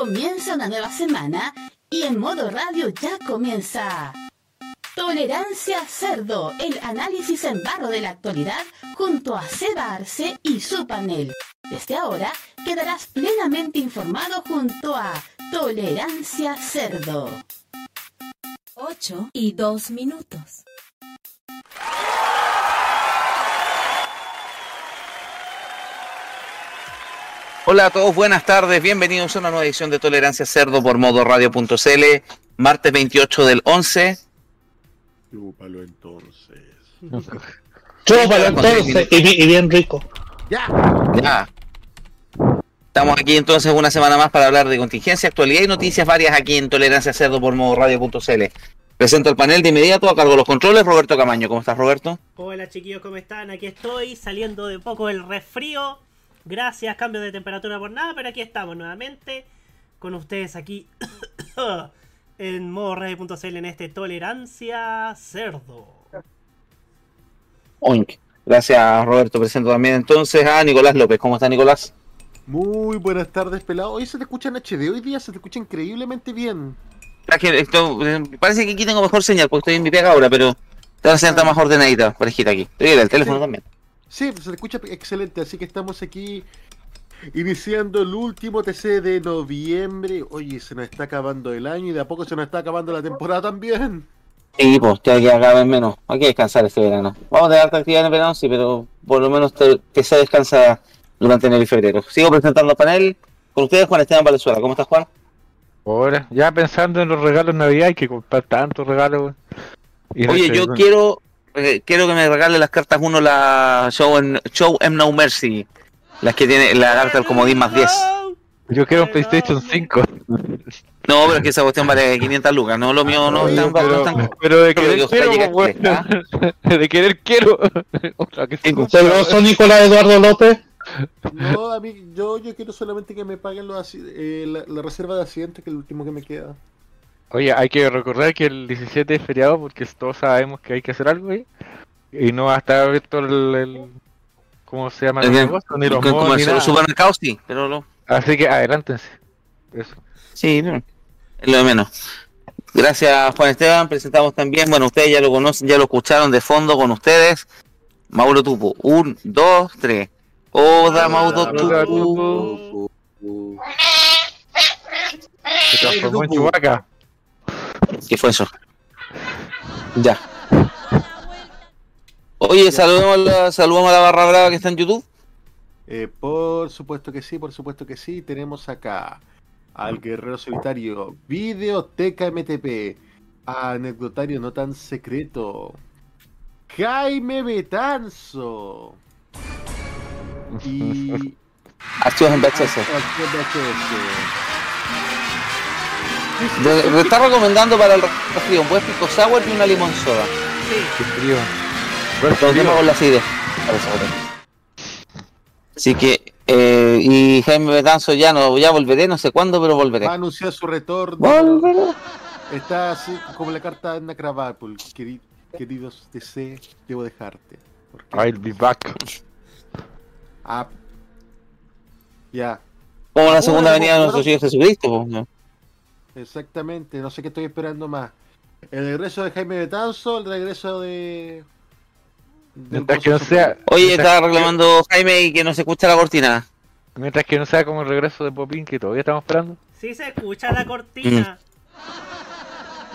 Comienza una nueva semana y en modo radio ya comienza. Tolerancia Cerdo, el análisis en barro de la actualidad junto a Seba Arce y su panel. Desde ahora quedarás plenamente informado junto a Tolerancia Cerdo. 8 y 2 minutos. Hola a todos, buenas tardes, bienvenidos a una nueva edición de Tolerancia Cerdo por modo radio.cl, martes 28 del 11. Chúpalo entonces. Chúpalo entonces, y, bi- y bien rico. ¡Ya! Ya. Estamos aquí entonces una semana más para hablar de contingencia, actualidad y noticias varias aquí en Tolerancia Cerdo por modo radio.cl. Presento el panel de inmediato a cargo de los controles, Roberto Camaño. ¿Cómo estás, Roberto? Hola chiquillos, ¿cómo están? Aquí estoy saliendo de poco del resfrío. Gracias, cambio de temperatura por nada, pero aquí estamos nuevamente con ustedes aquí en modo radio.cl en este Tolerancia Cerdo. Oink. Gracias, Roberto. Presento también entonces a Nicolás López. ¿Cómo está, Nicolás? Muy buenas tardes, pelado. Hoy se te escucha en HD, hoy día se te escucha increíblemente bien. Esto, eh, parece que aquí tengo mejor señal porque estoy en mi pega ahora, pero la señal está más ordenadita, parejita aquí. Estoy en el teléfono Sí. también. Sí, se te escucha excelente, así que estamos aquí iniciando el último TC de noviembre. Oye, se nos está acabando el año y de a poco se nos está acabando la temporada también. Sí, pues ya que cada vez menos. Hay que descansar este verano. Vamos a tener harta actividad en el verano, sí, pero por lo menos te- que se descansa durante enero y febrero. Sigo presentando el panel con ustedes, Juan Esteban Valenzuela. ¿Cómo estás, Juan? Ahora, ya pensando en los regalos de Navidad, hay que comprar tantos regalos. Oye, este, yo quiero eh, quiero que me regale las cartas uno la Show, en, Show M No Mercy. Las que tiene la carta del comodín más 10. Yo quiero un PlayStation 5. No, pero es que esa cuestión vale 500 lucas. No, lo mío no es tan, no es tan- Pero de Pero querer quiero, weón. Chile, De querer quiero. Otra que Nicolás Eduardo López. No, a mí, yo, yo quiero solamente que me paguen los eh, la, la reserva de asientos, que es el último que me queda. Oye, hay que recordar que el 17 es feriado porque todos sabemos que hay que hacer algo ahí. Y no va a estar abierto el. el- ¿Cómo se llama? El negocio, ni los ni nada. sí, pero lo, Así que adelántense. Eso. Sí, no, es lo de menos. Gracias, Juan Esteban. Presentamos también, bueno, ustedes ya lo conocen, ya lo escucharon de fondo con ustedes. Mauro Tupo. Un, dos, tres. Oda, Mauro Tupo. Se transformó en Chewbacca. ¿Qué fue eso? Ya. Oye, saludemos a, la, saludemos a la barra brava que está en YouTube. Eh, por supuesto que sí, por supuesto que sí. Tenemos acá al guerrero solitario, Videoteca MTP, anecdotario no tan secreto, Jaime Betanzo y Archivos en VHS. Archivos VHS. Está recomendando para el resfrío un buen pico sour y una limón soda. Qué frío. Con la acidez. Así que, eh, y Jaime Betanzo ya no, ya volveré, no sé cuándo, pero volveré. Va a anunciar su retorno. Volveré. Está así como la carta de. Queri- Queridos DC, debo dejarte. Porque- I'll be back. Ah. Ya, Como la segunda Bueno, venida de nuestro Señor Jesucristo. pues, ¿no? Exactamente. No sé qué estoy esperando más. El regreso de Jaime Betanzo, el regreso de. Mientras que no sea. Oye, estaba que- reclamando Jaime y que no se escucha la cortina. Mientras que no sea como el regreso de Popín, que todavía estamos esperando. Sí se escucha la cortina.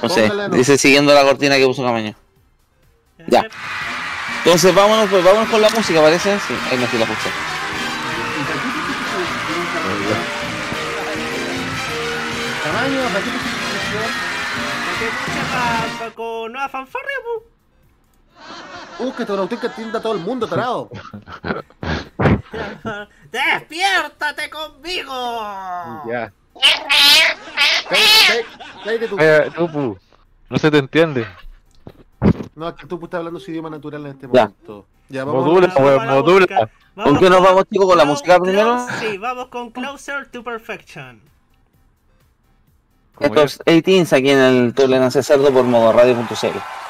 No sé, no. dice siguiendo la cortina que puso Camaño. Ya. Entonces vámonos, pues vámonos con la música, parece. Sí, ahí no sí la escuché. ¿Para qué te? Que con nueva fanfarria, pu. Uh, que Tonautica atienda a todo el mundo, tarado. ¡Despiértate conmigo! Ya. Cállate, cállate tú. Eh, Tupu, no se te entiende. No, es que tú estás hablando su idioma natural en este momento. Ya, vamos Modula, weón, la modula. ¿Con qué nos vamos, chicos, con la música primero? Sí, vamos con Closer to Perfection. Estos 18 aquí en el Tolerancia Cerdo por modo radio.cl.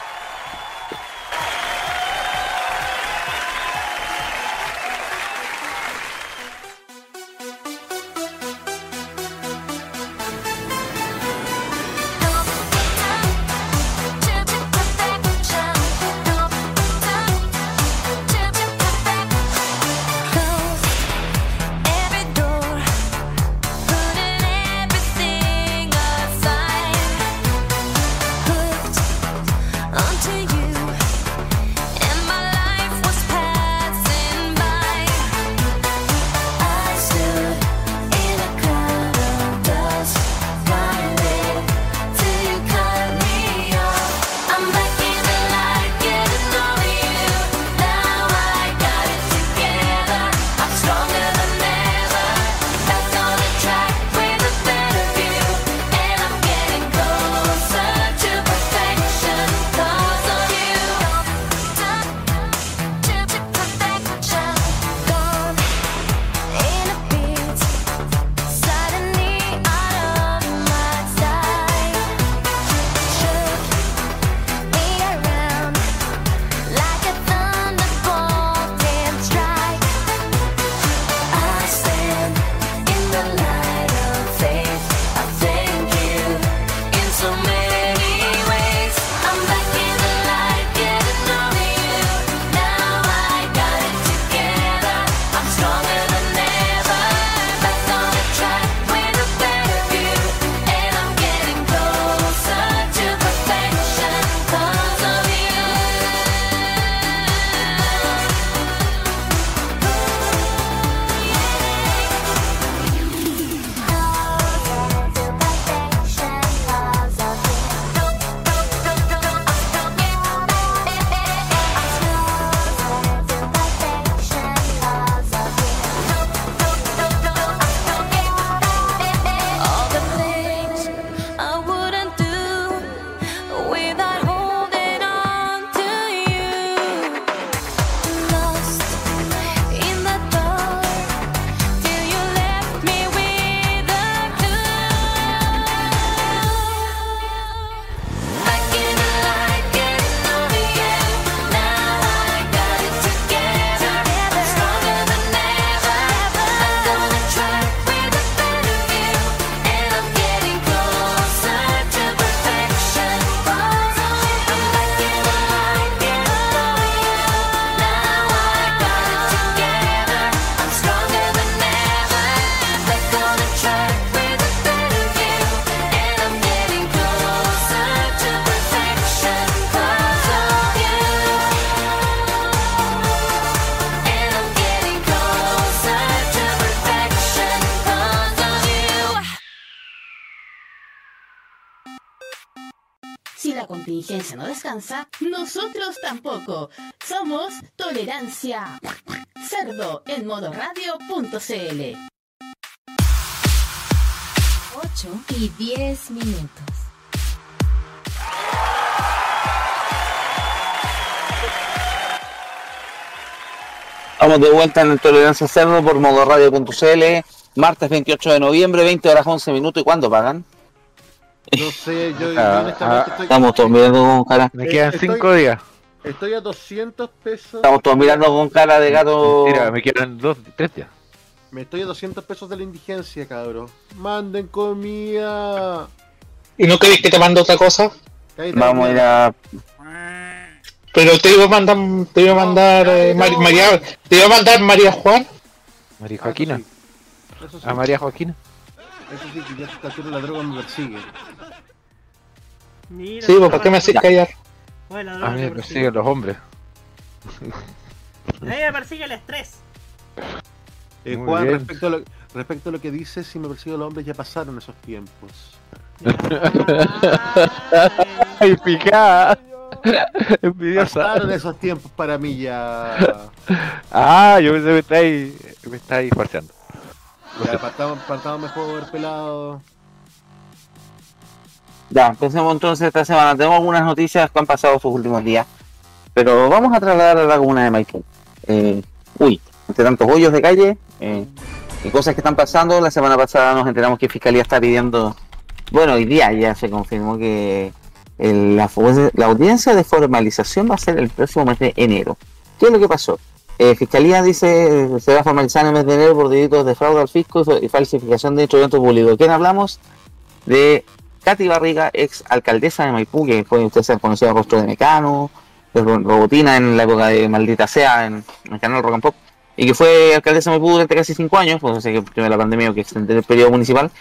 nosotros tampoco. Somos Tolerancia Cerdo en modoradio.cl. 8 y 10 minutos. Estamos de vuelta en el Tolerancia Cerdo por modoradio.cl. Martes 28 de noviembre, 20 horas 11 minutos. ¿Y cuándo pagan? No sé, yo, yo Ah, honestamente ah, estoy, Estamos todos mirando con cara. Me Eh, quedan estoy- 5 días. estoy a 200 pesos. Estamos todos mirando con cara de gato. Mira, me quedan 2, 3 días. Me estoy a 200 pesos de la indigencia, cabrón. Manden comida. ¿Y no queréis que te mande otra cosa? Vamos a ir a. Pero te iba a mandar, te iba a mandar eh, no, Mari- no. María, te iba a mandar María Juan. María Ah, Joaquina. Eso sí. Eso sí, A María Joaquina. eso sí, que ya esta altura la droga me persigue. Mira, Sí, ¿por qué me haces callar? Bueno, A mí me persigue. persiguen los hombres. A mí me persigue el estrés. Eh, Juan, respecto a, lo, respecto a lo que dices, si me persigo los hombres, ya pasaron esos tiempos. ¡Ay, picada! Envidiosa. Pasaron esos tiempos para mí ya. Ah, yo pensé que me estáis, me estáis farseando. Ya partamos, partamos mejor, pelado. Ya, empecemos entonces esta semana. Tenemos algunas noticias que han pasado estos últimos días. Pero vamos a trasladar a la comuna de Maipú. Eh, uy, entre tantos hoyos de calle eh, y cosas que están pasando, la semana pasada nos enteramos que Fiscalía está pidiendo. Bueno, hoy día ya se confirmó que la, audiencia de formalización va a ser el próximo mes de enero. ¿Qué es lo que pasó? Eh, Fiscalía dice se va a formalizar en el mes de enero por delitos de fraude al fisco y fa- y falsificación de instrumentos públicos. ¿De quién hablamos? De Katy Barriga, ex alcaldesa de Maipú, que fue, ustedes han conocido rostro de Mecano, de Ro- Robotina en la época de Maldita Sea, en, el canal Rock and Pop, y que fue alcaldesa de Maipú durante casi cinco años, pues sé que primero la pandemia que extendió el periodo municipal,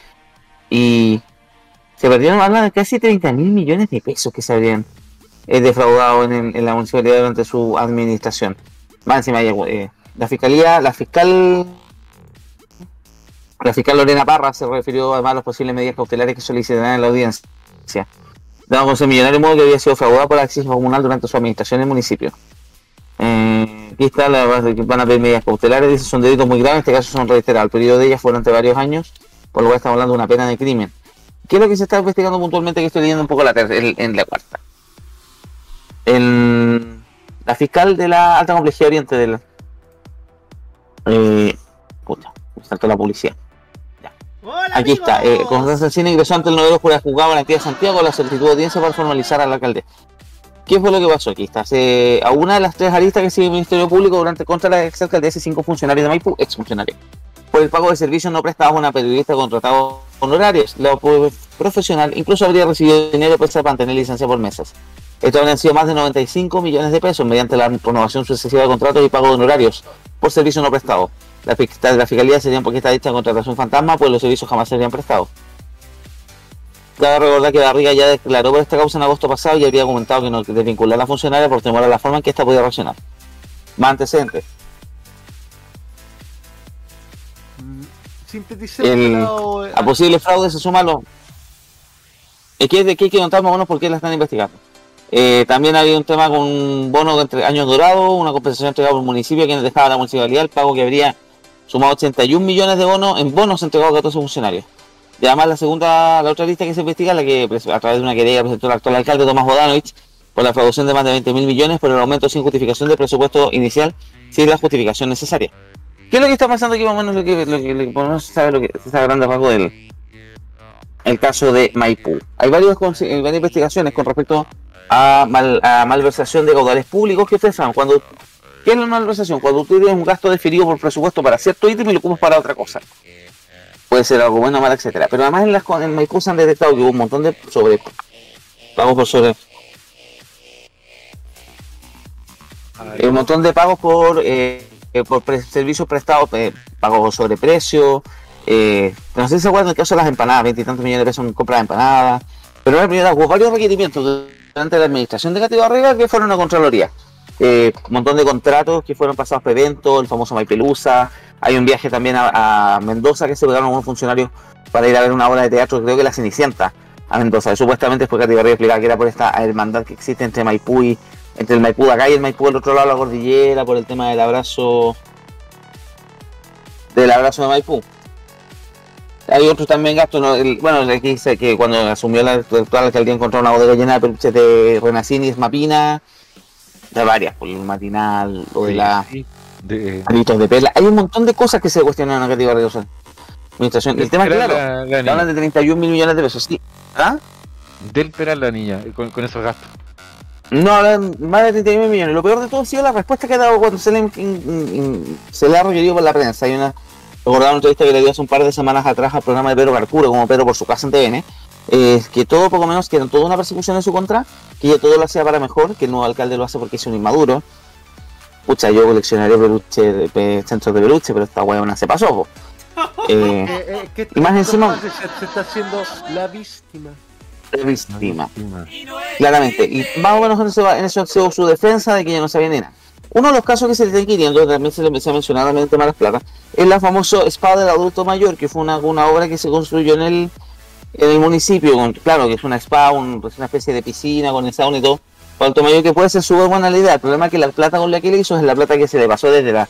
y se perdieron, hablan de casi 30 mil millones de pesos que se habrían eh, defraudado en la municipalidad durante su administración. Más encima, eh, la fiscalía, la fiscal la fiscal Lorena Parra se refirió además a las posibles medidas cautelares que solicitarán en la audiencia. Dado con ser millonario modo que había sido fraudado por la acceso comunal durante su administración en el municipio. Eh, aquí está, la, van a pedir medidas cautelares, dice son delitos muy graves, en este caso son reiterados. El periodo de ellas fue durante varios años, por lo cual estamos hablando de una pena de crimen. ¿Qué es lo que se está investigando puntualmente? Que estoy leyendo un poco la ter- en, la cuarta. El- la fiscal de la alta complejidad oriente del. Eh, puta, me saltó la policía. Hola, Aquí está. Eh. Constanza Encina ingresó ante el noveno jurado juzgado en la entidad de Santiago la solicitud de audiencia para formalizar al alcalde. ¿Qué fue lo que pasó aquí? Está. Se, a una de las tres aristas que sigue el Ministerio Público durante contra la ex alcaldesa y cinco funcionarios de Maipú, ex funcionarios, por el pago de servicios no prestados a una periodista contratado honorarios. La profesional incluso habría recibido dinero para mantener licencia por meses. Esto habrían sido más de 95 millones de pesos mediante la renovación sucesiva de contratos y pago de honorarios por servicios no prestados. La, fiscal- la fiscalía serían porque está dicha contratación fantasma, pues los servicios jamás serían prestados. Cabe recordar que Barriga ya declaró por esta causa en agosto pasado y habría comentado que no desvincular a la funcionaria por temor a la forma en que ésta podía reaccionar. Más antecedentes. Mm, Sinteticemos, El- eh, A posibles fraudes se suman los. Es que de que hay que contar más o menos por qué la están investigando. Eh, también había un tema con un bono entre años dorados, una compensación entregada por el municipio, quienes dejaba la municipalidad, el pago que habría sumado 81 millones de bonos en bonos entregados a 14 funcionarios. Y además la segunda, la otra lista que se investiga, la que pues, a través de una querella presentó el actual alcalde Tomás Bodanovich por la fraudación de más de 20 mil millones por el aumento sin justificación del presupuesto inicial sin la justificación necesaria. ¿Qué es lo que está pasando aquí más o menos lo que, lo que, lo que lo se sabe lo que se está grande rasgo del el caso de Maipú? Hay varios, eh, varias investigaciones con respecto a, mal- a malversación de caudales públicos que ustedes saben. Cuando, ¿Qué es la malversación? Cuando tú tienes un gasto definido por presupuesto para cierto ítem y lo ocupas para otra cosa. Puede ser algo bueno, malo, etcétera. Pero además en, las, en Maipú se han detectado que hubo un montón de sobre pagos por sobre un montón de pagos por eh, eh, por servicios prestados, eh, pagos sobre precio. Eh, no sé si se acuerdan del caso de las empanadas, veintitantos millones de pesos en compra de empanadas. Pero la primera hubo varios requerimientos durante la administración de Cati Barriga que fueron a Contraloría. Eh, un montón de contratos que fueron pasados por eventos, el famoso Maipelusa. Hay un viaje también a, Mendoza que se pegaron algunos funcionarios para ir a ver una obra de teatro, creo que La Cenicienta, a Mendoza. Y supuestamente después Katy Barriga explicaba que era por esta hermandad que existe entre Maipú y entre el Maipú de acá y el Maipú del otro lado la cordillera, por el tema del abrazo del abrazo de Maipú. Hay otros también gastos, ¿no? El- bueno, aquí dice que cuando asumió la actual alcaldía encontró una bodega llena de peluches de Renacini y Esmapina, de varias, por el matinal, o de la de, Aritos de perla. Hay un montón de cosas que se cuestionan en la Katy Barriga. o sea, administración. El tema es Del claro, la- la hablan de 31 mil millones de pesos, sí. ¿Ah? Del Peral la niña, con, con esos gastos. No, hablan más de 31 millones. Lo peor de todo ha sido la respuesta que ha dado cuando se le, in- in- in- se le ha requerido por la prensa. Hay una, recordaba una entrevista que le dio hace un par de semanas atrás al programa de Pedro Carcuro, como Pedro por su casa en TVN, eh, que todo poco menos que era toda una persecución en su contra, que ella todo lo hacía para mejor, que el nuevo alcalde lo hace porque es un inmaduro. Pucha, yo coleccionaré peluche, de, pe- centros de peluche, pero esta huevona se pasó. po. Eh, Eh, eh, ¿qué Y más encima- se, se está haciendo la víctima. la víctima. Claramente. Y más o menos en eso, en eso ha sido su defensa de que ella no sabía ni nada. Uno de los casos que se le está inquiriendo, también se le empezó a mencionar también el tema de las plata, es la famosa spa del adulto mayor, que fue una, una obra que se construyó en el, en el municipio. claro, que es una spa, un- es una especie de piscina con el sauna y todo. Para adulto mayor que puede ser súper buena la idea. El problema es que la plata con la que le hizo es la plata que se le pasó desde la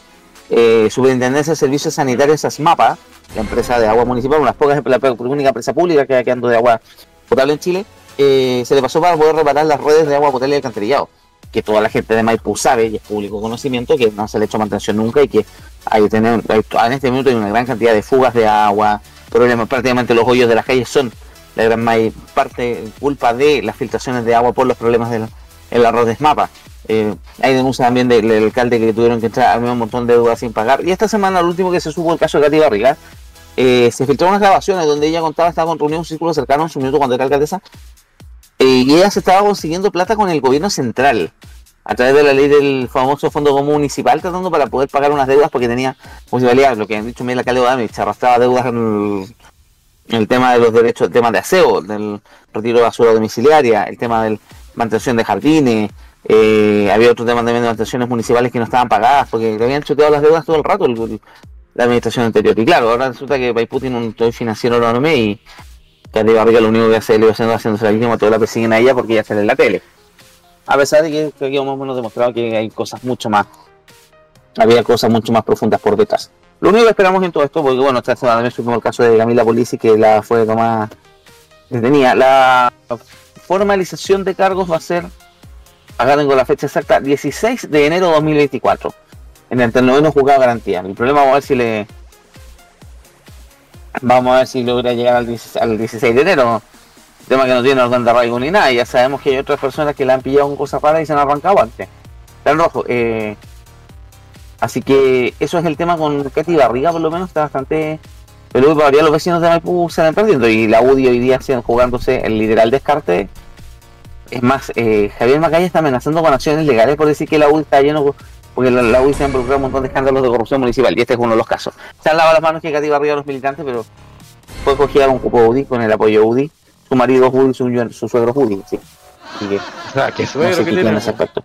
eh, Superintendencia de Servicios Sanitarios ASMAPA, la empresa de agua municipal, una de las pocas, la única empresa pública que quedando de agua potable en Chile, eh, se le pasó para poder reparar las redes de agua potable y alcantarillado. Que toda la gente de Maipú sabe y es público conocimiento que no se le ha hecho mantención nunca y que hay, en este minuto hay una gran cantidad de fugas de agua, problemas, prácticamente los hoyos de las calles son la gran may- parte culpa de las filtraciones de agua por los problemas del el arroz de SMAPA. Eh, hay denuncias también del, alcalde que tuvieron que entrar a un montón de deudas sin pagar. Y esta semana, lo último que se supo el caso de Katy Barriga, eh, se filtraron unas grabaciones donde ella contaba, estaba con reunión un círculo cercano en su minuto cuando era alcaldesa, y ella se estaba consiguiendo plata con el gobierno central a través de la ley del famoso fondo municipal, tratando para poder pagar unas deudas porque tenía municipalidad, lo que han dicho el alcalde de Adamich, arrastraba deudas en el, tema de los derechos, el tema de aseo, del retiro de basura domiciliaria, el tema de mantención de jardines, eh, había otro tema también de mantenciones municipales que no estaban pagadas porque le habían choteado las deudas todo el rato el- la administración anterior. Y claro, ahora resulta que Paipú tiene un toy financiero enorme y Katy Barriga lo único que hace le va haciendo víctima, todos la persiguen a ella porque ella sale en la tele. A pesar de que creo que hemos menos demostrado que hay cosas mucho más, había cosas mucho más profundas por detrás. Lo único que esperamos en todo esto, porque bueno, esta semana también supimos el caso de Camila Polisi que la fue tomada detenida. La formalización de cargos va a ser, acá tengo la fecha exacta, 16 de enero de 2024, en el noveno juzgado garantía. El problema vamos a ver si le... Vamos a ver si logra llegar al 16, al 16 de enero. Tema que no tiene orden de arraigo ni nada. Ya sabemos que hay otras personas que la han pillado con cosas raras y se han arrancado antes. En rojo. eh, así que eso es el tema con Katy Barriga, por lo menos está bastante. Pero para los vecinos de Maipú se van perdiendo. Y la UDI hoy día siguen jugándose el literal descarte. Es más, eh, Javier Macaya está amenazando con acciones legales por decir que la UDI está lleno. Porque la, la UDI se ha involucrado en un montón de escándalos de corrupción municipal. Y este es uno de los casos. Se han lavado las manos que Katy Barriga a los militantes, pero fue cogida con cupo UDI, con el apoyo UDI. Su marido UDI, su, su suegro es UDI. Sí. Así que O sea, que no suegro sé que qué tiene tiene. ese aspecto.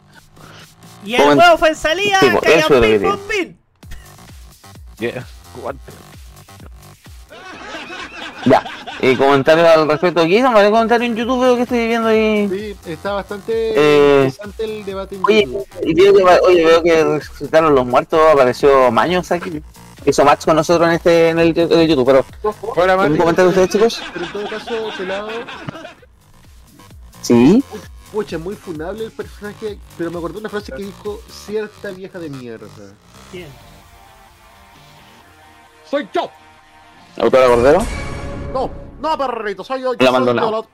Y el huevo fue en salida, Sí, calla eso es lo que. Yeah. Ya. Eh, comentarios al respecto aquí. No, varios comentarios en YouTube veo que estoy viendo ahí. Sí, está bastante Eh, interesante el debate en Oye, YouTube. y veo que, oye, veo que resucitaron los muertos, apareció Maños aquí. Hizo match con nosotros en este en el, en el YouTube, pero Hola, ¿algún Mati. comentario de ustedes chicos? Pero en todo caso, pelado, Sí. pucha, muy funable el personaje, pero me acordé una frase que dijo cierta vieja de mierda. Bien. ¡Soy yo! ¿Autora Cordero? No, no, perrito, soy yo. yo Maldonado. yo.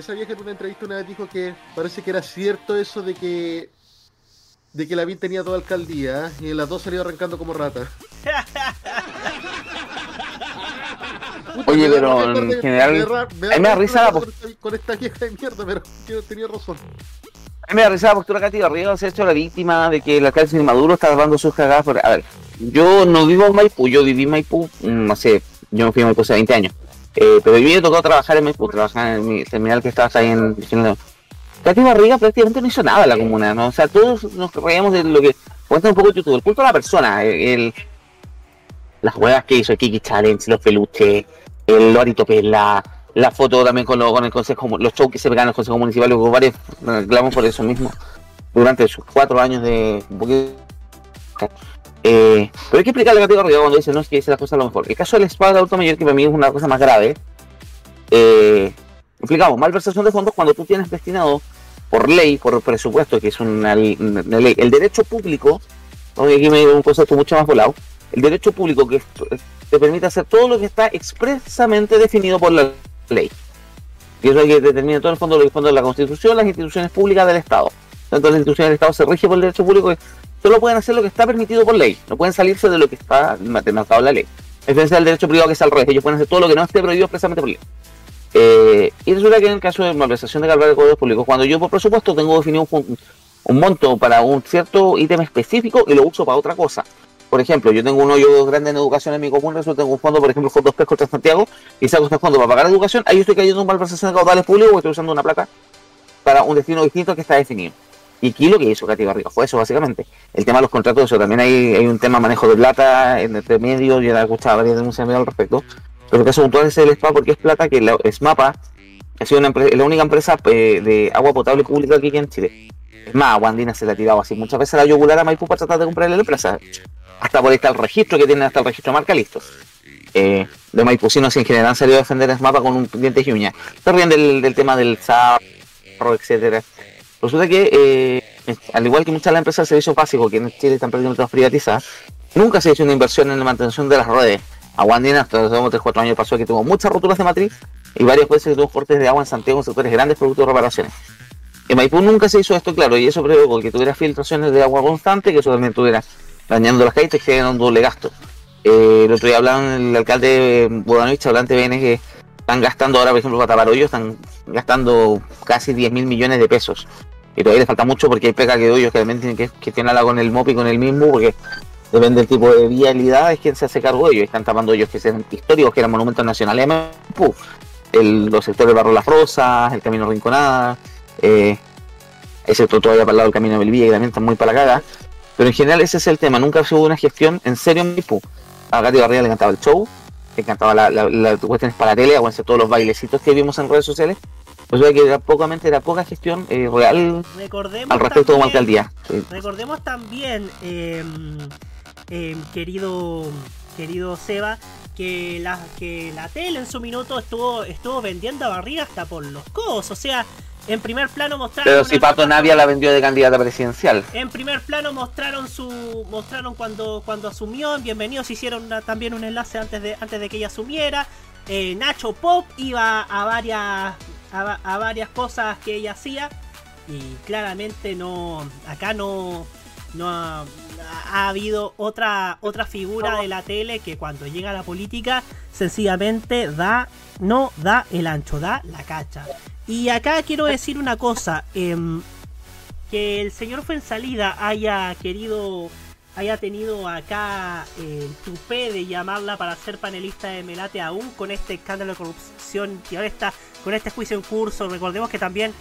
Esa vieja en una entrevista una vez dijo que parece que era cierto eso de que de que la VIN tenía toda alcaldía y en las dos salió arrancando como rata. Oye, pero en de- general, me da- me da a mí me da risa la hablar con esta- vieja de mierda, pero tenía razón. A mí me da risa la postura Katy Barriga, se ha hecho la víctima de que el alcalde de Maduro está dando sus cagadas. Por... A ver, yo no vivo en Maipú, yo viví en Maipú, mm, no sé, yo me fui a Maipú hace 20 años. Eh, pero mí me tocó trabajar en Maipú, trabajar en el terminal que estaba ahí en... Katy Barriga prácticamente no hizo nada en la comuna, ¿no? O sea, todos nos reíamos de lo que cuenta un poco YouTube, el culto a la persona, el, las huevas que hizo, el Kiki Challenge, los peluches, el Lorito Pela, la foto también con, lo- con el consejo, los shows que se pegan en el consejo municipal, hubo varios reclamos por eso mismo durante sus cuatro años de un poquito. Eh, pero hay que explicarle a Gato Garriga cuando dice no es que dice las cosas a lo mejor. El caso del spa de adulto mayor, que para mí es una cosa más grave, eh, explicamos, malversación de fondos cuando tú tienes destinado por ley, por presupuesto, que es una, una ley, el derecho público, aquí me dio un concepto mucho más volado, el derecho público que es- te permite hacer todo lo que está expresamente definido por la ley. Y eso es lo que determina todo el fondo, el fondo de la Constitución, las instituciones públicas del Estado. Tanto las instituciones del Estado se rigen por el derecho público que solo pueden hacer lo que está permitido por ley, no pueden salirse de lo que está en la ley. A diferencia del derecho privado que es al revés, ellos pueden hacer todo lo que no esté prohibido expresamente por ley. Eh, y resulta que en el caso de malversación de cargar de públicos, cuando yo por presupuesto tengo definido un, monto para un cierto ítem específico y lo uso para otra cosa. Por ejemplo, yo tengo un hoyo grande en educación en mi común, resulta que tengo un fondo, por ejemplo, Fondos Pesco de Santiago, y saco este fondo para pagar educación, ahí estoy cayendo en malversación de caudales públicos o estoy usando una placa para un destino distinto que está definido. Y aquí lo que hizo Katy Garriga fue eso, básicamente. El tema de los contratos, eso también hay, un tema manejo de plata en entre medio, yo he escuchado varias denuncias al respecto. Pero el caso puntual es el SPA porque es plata que la SMAPA ha sido una empre- la única empresa eh, de agua potable pública aquí en Chile. Es más, Agua Andina se la ha tirado así muchas veces la yugular a Maipú para tratar de comprarle la empresa. Hasta por ahí está el registro que tienen hasta el registro marca listo. Eh, de maipucinos en general han salido a defender a SMAPA con un diente y uña. Se del, tema del sarro, etcétera. Resulta que, eh, al igual que muchas de las empresas de servicios básicos que en Chile están prácticamente privatizadas, nunca se hizo una inversión en la mantención de las redes. Aguandina, hasta los 3-4 años pasó que tuvo muchas roturas de matriz y varias veces tuvo cortes de agua en Santiago en sectores grandes productos de reparaciones. En Maipú nunca se hizo esto, claro, y eso provocó que tuviera filtraciones de agua constante, que eso también tuviera dañando las calles y generando un doble gasto. Eh, el otro día hablaban el alcalde Bodanovich, hablante de BN, que están gastando ahora, por ejemplo, para tapar hoyos, están gastando casi 10 mil millones de pesos. Y todavía le falta mucho porque hay pega que hoyos que también tienen que gestionarla con el MOP con el mismo, porque depende del tipo de vialidad, es quien se hace cargo de ellos. Están tapando hoyos que sean históricos, que eran monumentos nacionales Maipú. El- los sectores Barro Las Rosas, el Camino Rinconada, eh, excepto todavía para el lado del Camino de que también están muy para la caga. Pero en general ese es el tema, nunca hubo una gestión en serio en Maipú. A Gati Barriga le encantaba el show, le encantaba la, la, la cuestiones para la tele, aguantarse todos los bailecitos que vimos en redes sociales. O sea que era pocamente, era poca gestión eh, real Recordemos al respecto como alcaldía. Sí. Recordemos también, eh, eh, querido, querido Seba, que la, que la tele en su minuto estuvo, estuvo vendiendo a barriga hasta por los codos. O sea, en primer plano mostraron. Pero si Pato Navia la vendió de candidata presidencial. En primer plano mostraron su. mostraron cuando, cuando asumió. En Bienvenidos hicieron una- también un enlace antes de, antes de que ella asumiera. Eh, Nacho Pop iba a varias. A, va- a varias cosas que ella hacía. Y claramente no. Acá no. No ha, ha habido otra, otra figura de la tele que cuando llega a la política sencillamente da, no da el ancho, da la cacha. Y acá quiero decir una cosa, em, que el señor Fuensalida haya querido, haya tenido acá eh, el tupé de llamarla para ser panelista de Melate aún con este escándalo de corrupción y ahora está con este juicio en curso. Recordemos que también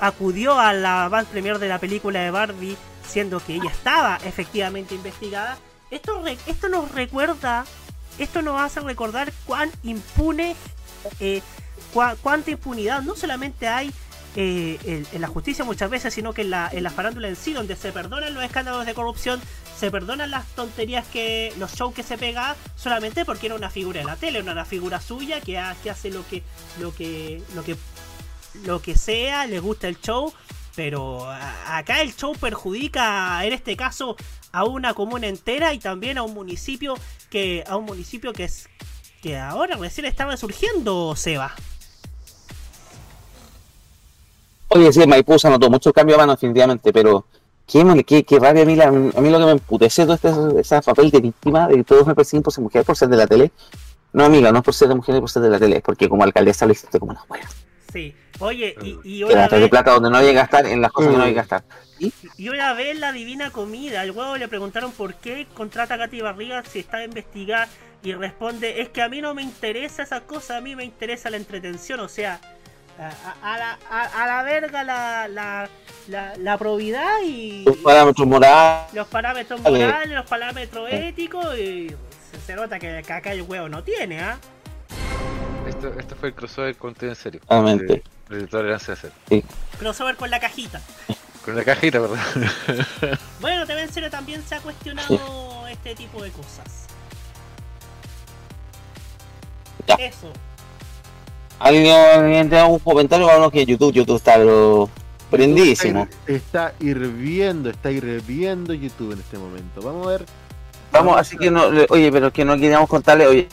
acudió a la van premier de la película de Barbie, siendo que ella estaba efectivamente investigada. Esto, esto nos recuerda, esto nos hace recordar cuán impune, eh, cuánta impunidad no solamente hay eh, en, en la justicia muchas veces, sino que en la, en la farándula en sí, donde se perdonan los escándalos de corrupción, se perdonan las tonterías que, los shows que se pega, solamente porque era una figura de la tele, era una figura suya que, ha- que hace lo que, lo que, lo que lo que sea, les gusta el show, pero acá el show perjudica, en este caso, a una comuna entera y también a un municipio que a un municipio que es que ahora recién está resurgiendo, Seba. Oye, sí, Maipú se notó mucho cambio a mano, definitivamente, pero qué, mal- qué, qué rabia a mí, la- a mí lo que me emputece todo este ese papel de víctima de que todos me persiguen por ser mujer, por ser de la tele. No, amiga, no es por ser de mujer por ser de la tele, es porque como alcaldesa lo hiciste como una buena. Sí. Oye, y, y una gastas de vez, plata donde no había que gastar en las cosas que no había que gastar. ¿Y? y una vez la divina comida, al huevo le preguntaron por qué contrata a Katy Barriga si está a investigar y responde, es que a mí no me interesa esa cosa, a mí me interesa la entretención, o sea, a, la, a- a la verga la, la, la, la probidad y Los parámetros morales. los parámetros Vale. morales, los parámetros éticos y se, se nota que, que acá el huevo no tiene, ¿ah? Esto, esto fue el crossover con en serio. De, de tolerancia cero. Crossover con la cajita. Con la cajita, ¿verdad? Bueno, TV en serio también se ha cuestionado este tipo de cosas. Ya. Eso. ¿Alguien tiene algún comentario? Vamos que YouTube, YouTube está pero prendísimo. Está hirviendo, está hirviendo YouTube en este momento. Vamos a ver. Vamos, así que no, oye, pero es que no queríamos contarle, oye,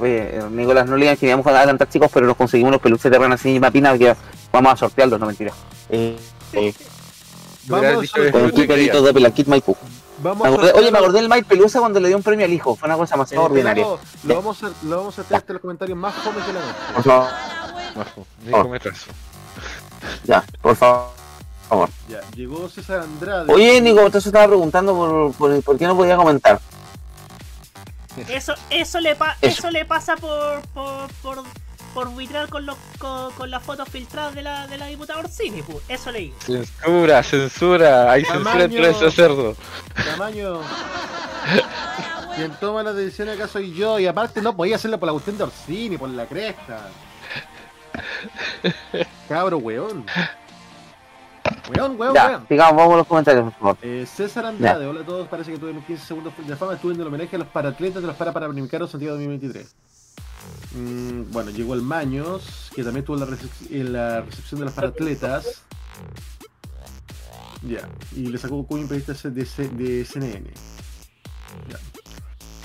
oye, Nicolás, no le queríamos adelantar chicos, pero nos conseguimos unos peluches de Rana y Mapina que vamos a sortearlos, no mentira. Eh, eh, Vamos, con quería. pelitos de Pelakit Maipú. Vamos Me a acordé- sortear oye, me acordé del Mike Pelusa cuando le dio un premio al hijo, fue una cosa demasiado eh, ordinaria. Lo, lo vamos a, lo vamos a hacer hasta los comentarios más jóvenes de la noche. Por favor, Bajo, Nico me trazo. ya, por favor. Ya, llegó César Andrade. Oye, Nico, entonces estaba preguntando por, por, por qué no podía comentar. Eso, eso le pa- Eso. eso le pasa por por por, por buitrar con los con, con las fotos filtradas de la de la diputada Orsini, pu. Eso leí. Censura, censura. Hay censura entre ese cerdo. Tamaño. Quien toma la decisión acá soy yo. Y aparte no podía hacerlo por la cuestión de Orsini, por la cresta. Cabro, weón. Weón, weón, Ya, weón. sigamos, vamos a los comentarios, por favor. Eh, César Andrade, hola a todos, parece que tuve 15 segundos de fama, estuve en el homenaje a los paratletas de los para Panamericanos Santiago 2023. Mm, bueno, llegó el Maños, que también estuvo en la, recep- en la recepción de los paratletas. Ya, y le sacó como periodista de, C- de CNN. Ya.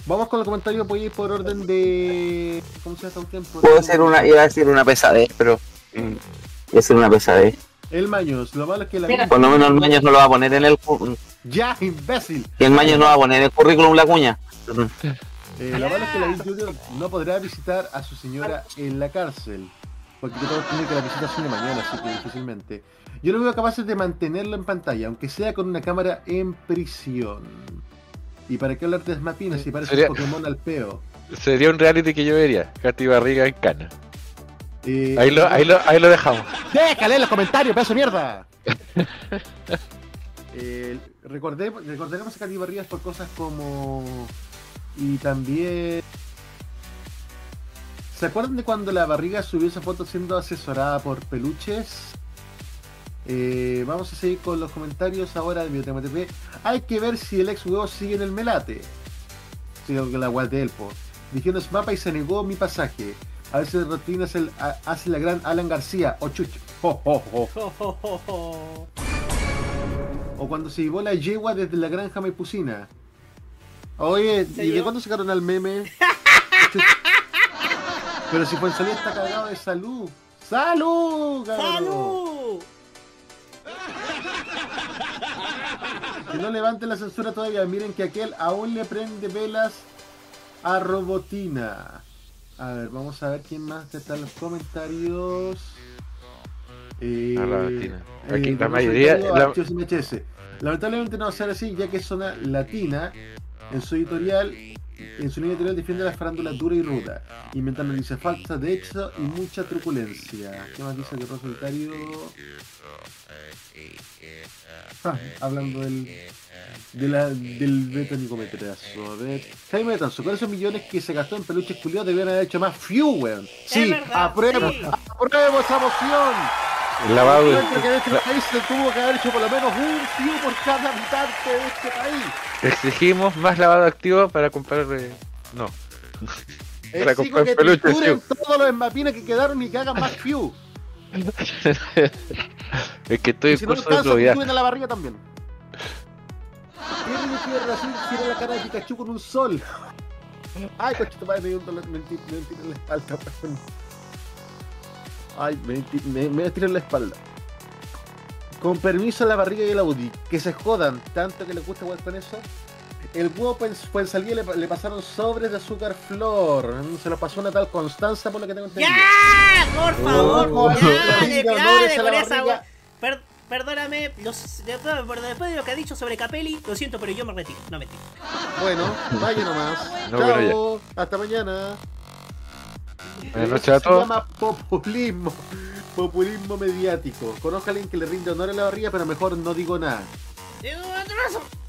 Vamos con el comentario, voy a ir por orden de... ¿Cómo se llama este tiempo? Puedo ser una, iba a decir una pesadez, pero. mm, Iba a ser una pesadez. El Maños, lo malo es que la... Por lo menos el Maños no lo va a poner en el. ¡Ya, imbécil! Que el Maños no va a poner en el currículum la cuña. Eh, lo malo es que la Bill Junior no podrá visitar a su señora en la cárcel. Porque todos tienen que la visita cine mañana, así que difícilmente. Yo lo veo capaces de mantenerlo en pantalla, aunque sea con una cámara en prisión. ¿Y para qué hablar de Smapinas si parece Sería- un Pokémon al peo? Sería un reality que yo vería. Katy Barriga en cana. Eh, Ahí lo, ahí lo, ahí lo dejamos. ¡Déjale en los comentarios, pedazo de mierda! Eh, recordé, recordaremos a Katy Barrigas por cosas como. Y también. ¿Se acuerdan de cuando la barriga subió esa foto siendo asesorada por peluches? Eh, vamos a seguir con los comentarios ahora de Biotema TV. Hay que ver si el ex huevo sigue en el melate. Sí, que la guay de Elpo. Dijeron mapa y se negó mi pasaje. A veces Rotina hace, hace la gran Alan García o Chucho. O cuando se llevó la yegua desde la granja Maipusina. Oye, ¿y de cuándo sacaron al meme? Pero si Fuensalía está cagado de salud. ¡Salud! cabrón! ¡Salud! Que no levanten la censura todavía. Miren que aquel aún le prende velas a Robotina. A ver, vamos a ver quién más está en los comentarios. Eh, A Robotina. eh, Aquí la Robotina mayoría- la-. Lamentablemente no va a ser así, ya que es zona latina. En su editorial, en su línea editorial defiende la farándula dura y ruda, inventando noticias falsas de hecho y mucha truculencia. ¿Qué más dice el Rosa Solitario? Ah, hablando del, de la, del Beto Nicometrazo. A ver. Jaime Betanzo, con esos millones que se gastó en peluches culiados debían haber hecho más few, weón. Sí, verdad, apruebo, sí. apruebo esa moción. El lavado de- que en este país se tuvo que haber hecho por lo menos un few por cada habitante de este país. Exigimos más lavado activo para comprar. eh, No. Para Exijo comprar que peluches, few. todos los esmapines que quedaron y que hagan más few. Es que estoy en si no curso de alcanza, probidad. trituren a la barriga también. Tiene mi tierra así, tiene la cara de Pikachu con un sol. Ay, coche, tu madre me dio un dolor, me me en la espalda, weón. Ay, me, me, me tiré en la espalda. Con permiso a la barriga y el Audi, que se jodan, tanto que les gusta jugar con eso. El huevo pues, salía le, le pasaron sobres de azúcar flor. Se lo pasó una tal Constanza por lo que tengo entendido. ¡Ya! Por favor, Oh, ya, esa Per- perdóname, los, después de lo que ha dicho sobre Capelli, lo siento, pero yo me retiro. No. Bueno, vaya nomás. No, Chao, hasta mañana. Buenas noches a se llama populismo. Populismo mediático. Conozco a alguien que le rinde honor a la barriga, pero mejor no digo nada.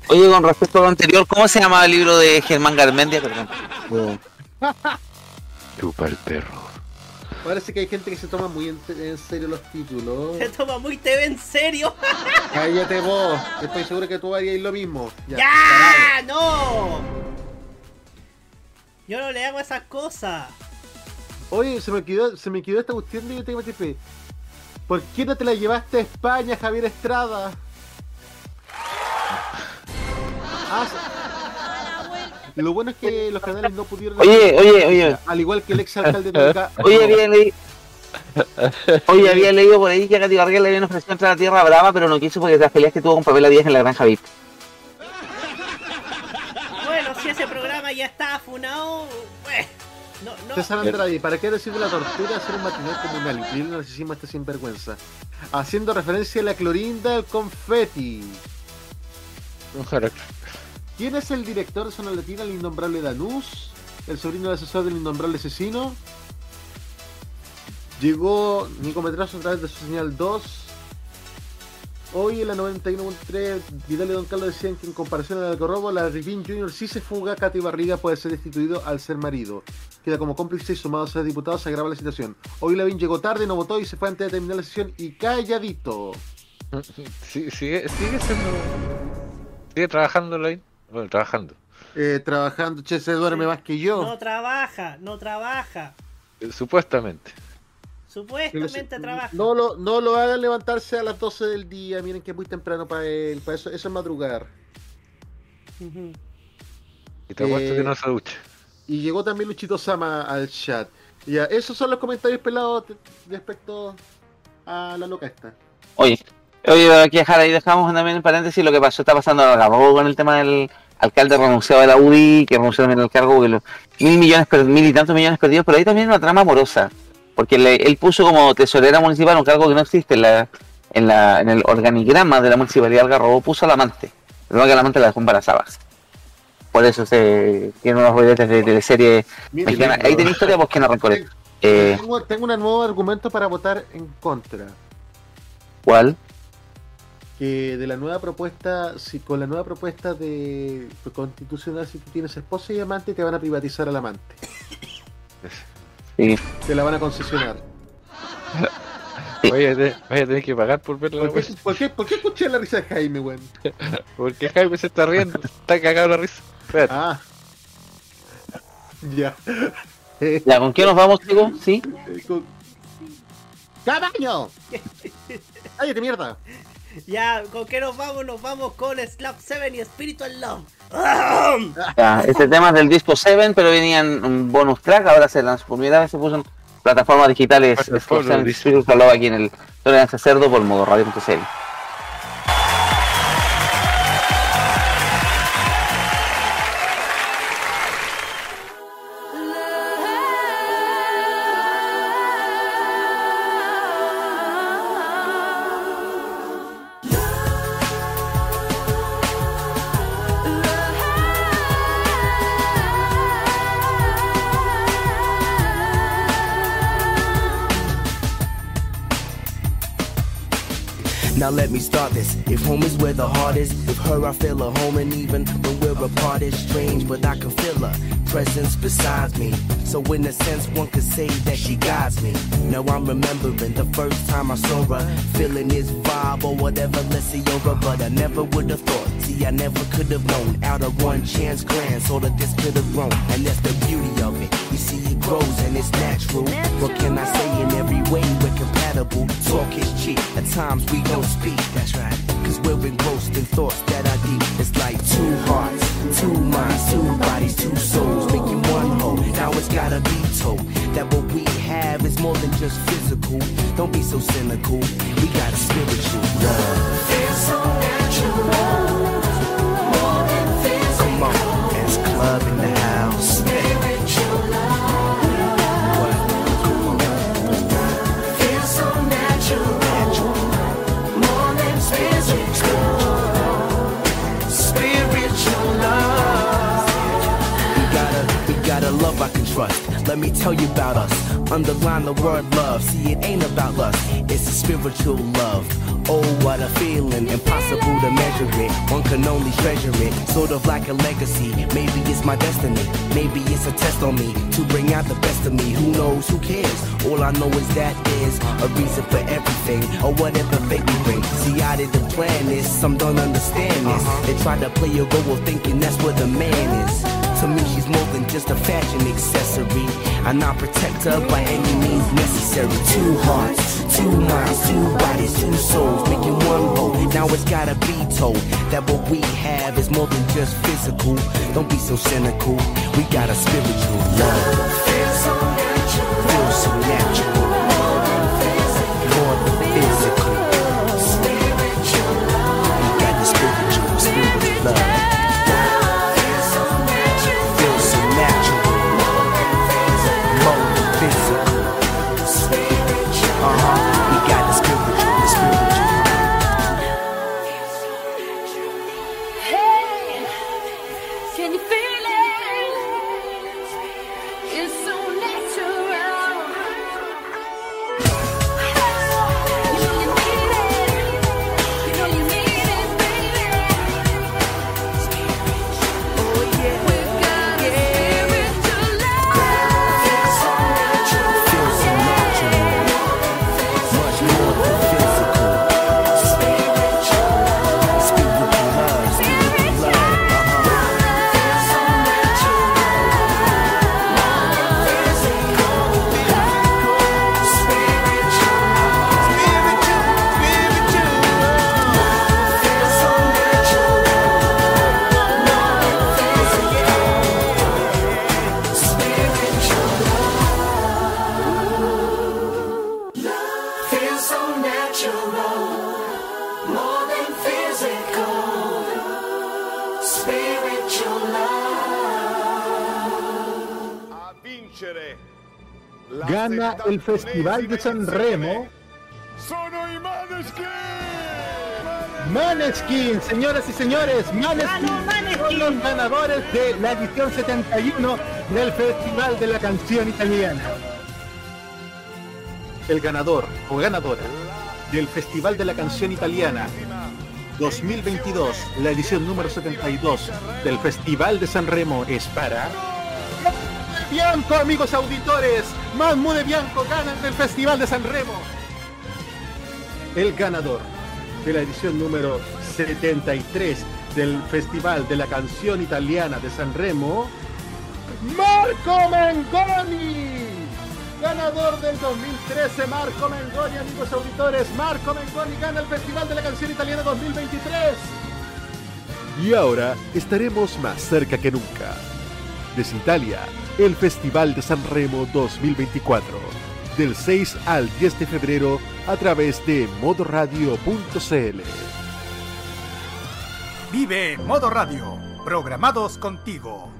Oye, con respecto a lo anterior, ¿cómo se llamaba el libro de Germán Garmendia? Perdón. Chupa el perro. Parece que hay gente que se toma muy en, en serio los títulos. Se toma muy TV en serio. Cállate vos, estoy seguro que tú harías lo mismo. Ya, ¡Ya! ¡No! Yo no le hago esas cosas. Oye, se me quedó, se me quedó esta cuestión de TMTP. ¿Por qué no te la llevaste a España, Javier Estrada? Lo bueno es que los canales no pudieron. Oye, oye, oye. Al igual que el ex alcalde de Nueva Oye, había leído. Oye, había leído por ahí que a Katy Barriga le habían ofrecido entrar a Tierra Brava, pero no quiso porque las peleas que tuvo con Pamela Díaz en la Granja VIP. Bueno, si ese programa ya está funado, pues. No, no. César Andrade, ¿para qué decir de la tortura hacer un matinal comunal? Incluir el narcisismo a este sinvergüenza. Haciendo referencia a la clorinda del confeti. Ojalá. ¿Quién es el director de Zona Latina, el innombrable Danús? ¿El sobrino del asesor del innombrable asesino? Llegó Nico Metrazo a través de su señal 2. Hoy en la 91.3, Vidal y Don Carlos decían que en comparación al Alcorrobo, la Rivin Jr. si se fuga, Katy Barriga puede ser destituido al ser marido. Queda como cómplice y sumado a ser diputado, se agrava la situación. Hoy Lavín llegó tarde, no votó y se fue antes de terminar la sesión y calladito. Sigue, sigue siendo. Sigue trabajando ahí. Bueno, trabajando. Eh, trabajando, che, se duerme más que yo. No trabaja, no trabaja. Eh, Supuestamente. Supuestamente trabaja. No lo, no lo hagan levantarse a las 12 del día, miren que es muy temprano para él, para eso, eso es madrugar. Y te apuesto Eh, que no se ducha. Y llegó también Luchito Sama al chat. Ya, esos son los comentarios pelados respecto a la loca esta. Oye, oye, aquí dejar ahí dejamos también en paréntesis lo que pasó, está pasando ahora con el tema del alcalde renunciado de la UDI, que renunció también al cargo, que los mil millones, mil y tantos millones perdidos, pero ahí también una trama amorosa, porque le- él puso como tesorera municipal un cargo que no existe en la, en la, en el organigrama de la municipalidad de Algarrobo, puso al amante, luego que el amante la dejó embarazada. Por eso se tiene unos boletes de teleserie mexicana. Ahí tenía historia, pues que no. Tengo, Eh, tengo, tengo un nuevo argumento para votar en contra. ¿Cuál? Que de la nueva propuesta, si con la nueva propuesta de constitucional, si tú tienes esposa y amante, te van a privatizar al amante. Sí. Te la van a concesionar. Sí. Vaya vaya a tener que pagar por verla. ¿Por qué, por qué, por qué escuché la risa de Jaime, weón? Porque Jaime se está riendo. Está cagado la risa. Espérate. Ah. Ya. Eh, ¿Ya con qué nos vamos, chicos? ¿Sí? con- ¡Cabaño! ¡Cállate, mierda! Ya, ¿con qué nos vamos? Nos vamos con Slap 7 y Spiritual Love. Ya, este tema es del disco 7, pero venía en un bonus track, ahora se lanzó por primera vez, se puso en plataformas digitales Slap 7 dice. Spiritual Love aquí en el Tolerancia Cerdo por modo radio.cl. start this. If home is where the heart is, with her I feel a home, and even when we're apart, it's strange, but I can feel her presence beside me. So in a sense, one could say that she guides me. Now I'm remembering the first time I saw her, feeling this vibe or whatever, let's see over, but I never would have thought. See, I never could have known. Out of one chance glance, all of this could have grown, and that's the beauty of it. You see, it grows and it's natural. What can I say? In every way, we're compatible. Talk is cheap. At times we don't speak. That's right. Cause we're engrossed in thoughts that are deep. It's like two hearts, two minds, two bodies, two souls, making one whole. Now it's gotta be told that what we have is more than just physical. Don't be so cynical. We got a spiritual love. Feels so natural. Love I can trust. Let me tell you about us. Underline the word love. See, it ain't about lust. It's a spiritual love. Oh, what a feeling, impossible to measure it. One can only treasure it, sort of like a legacy. Maybe it's my destiny, maybe it's a test on me to bring out the best of me. Who knows, who cares? All I know is that there's a reason for everything, or whatever fate we bring. See, I didn't plan this, some don't understand this. Uh-huh. They try to play a role of thinking that's where the man is. To me, she's more than just a fashion accessory. I'm not her by any means necessary. Two hearts, two minds, two bodies, two souls, making one whole. Now it's gotta be told that what we have is more than just physical. Don't be so cynical. We got a spiritual love. El Festival de San Remo. Sono i Maneskin! Maneskin, señoras y señores, Maneskin son los ganadores de la edición 71 del Festival de la Canción Italiana. El ganador o ganadora del Festival de la Canción Italiana 2022, la edición número 72 del Festival de San Remo es para... Bianco, amigos auditores, Mammo de Bianco ganan del Festival de San Remo. El ganador de la edición número 73 del Festival de la Canción Italiana de San Remo, Marco Mengoni. Ganador del 2013, Marco Mengoni, amigos auditores. Marco Mengoni gana el Festival de la Canción Italiana 2023. Y ahora estaremos más cerca que nunca. Desde Italia, el Festival de San Remo 2024. Del 6 al 10 de febrero a través de modoradio.cl. Vive Modo Radio, programados contigo.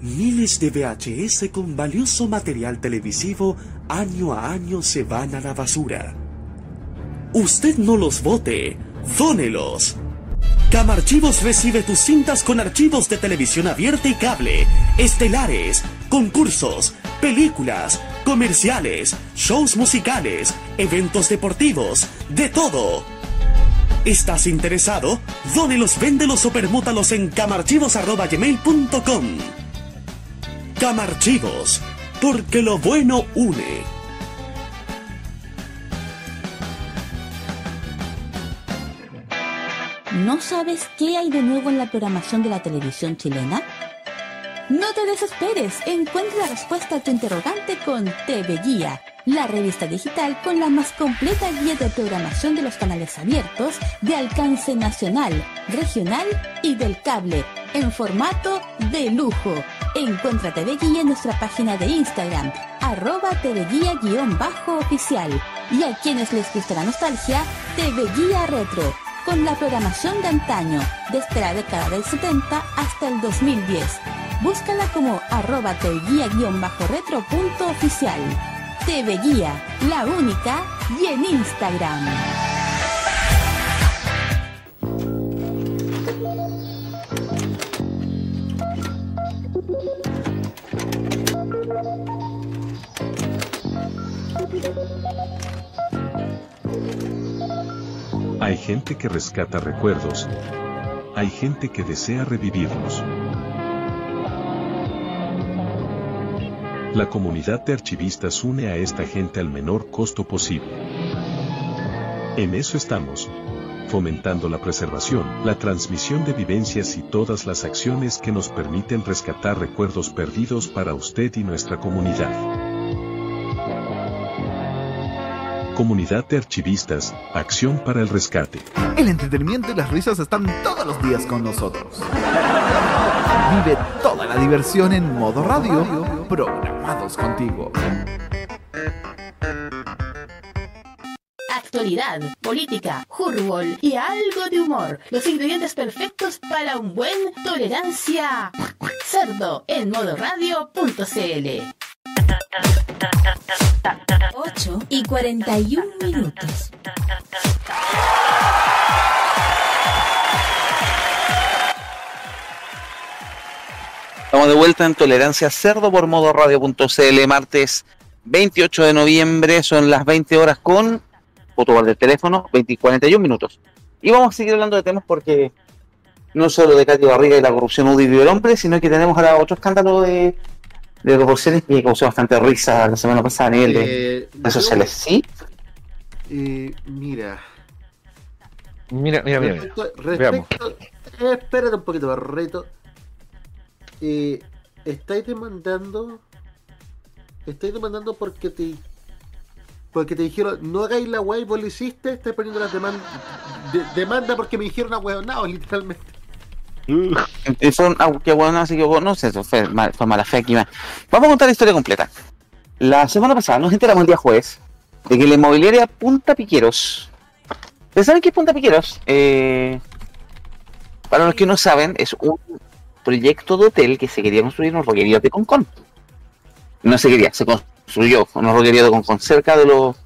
Miles de VHS con valioso material televisivo año a año se van a la basura. Usted no los vote, dónelos. Camarchivos recibe tus cintas con archivos de televisión abierta y cable, estelares, concursos, películas, comerciales, shows musicales, eventos deportivos, de todo. ¿Estás interesado? Dónelos, véndelos o permútalos en camarchivos.gmail.com Camarchivos, porque lo bueno une. ¿No sabes qué hay de nuevo en la programación de la televisión chilena? No te desesperes, encuentra la respuesta a tu interrogante con TV Guía, la revista digital con la más completa guía de programación de los canales abiertos de alcance nacional, regional y del cable, en formato de lujo. Encuentra TV Guía en nuestra página de Instagram, arroba TV Guía-oficial. Y a quienes les gusta la nostalgia, TV Guía Retro, con la programación de antaño, desde la década del 70 hasta el 2010. Búscala como arroba tvguía-retro.oficial. TV Guía, la única, y en Instagram. Hay gente que rescata recuerdos. Hay gente que desea revivirlos. La comunidad de archivistas une a esta gente al menor costo posible. En eso estamos. Fomentando la preservación, la transmisión de vivencias y todas las acciones que nos permiten rescatar recuerdos perdidos para usted y nuestra comunidad. Comunidad de archivistas, acción para el rescate. El entretenimiento y las risas están todos los días con nosotros. Vive toda la diversión en modo radio, contigo. Actualidad, política, fútbol y algo de humor. Los ingredientes perfectos para un buen tolerancia cerdo en modoradio.cl. 8 y 41 minutos. Estamos de vuelta en Tolerancia Cerdo por modo radio.cl, martes 28 de noviembre, son las 20 horas con fotobar del teléfono, 20 y 41 minutos. Y vamos a seguir hablando de temas porque no solo de Katy Barriga y la corrupción UDI del hombre, sino que tenemos ahora otro escándalo de, de corrupciones que causó bastante risa la semana pasada a nivel de Eh, redes sociales. ¿Sí? Eh, mira. Mira, mira, mira. respecto eh, espérate un poquito, Barreto. Eh, estáis demandando. Estáis demandando porque te. Porque te dijeron, no hagáis la weá y vos lo hiciste. Estáis poniendo las demandas. demanda porque me dijeron a weonado, literalmente. Y qué bueno, así que no sé, fue, mal- fue mala fe aquí. Vamos a contar la historia completa. La semana pasada nos enteramos el día jueves de que la inmobiliaria Punta Piqueros. ¿Ustedes saben qué es Punta Piqueros? Eh, para los que no saben, es un proyecto de hotel que se quería construir en los roqueríos de Concón. No se quería, se construyó en los roqueríos de Concón, cerca de los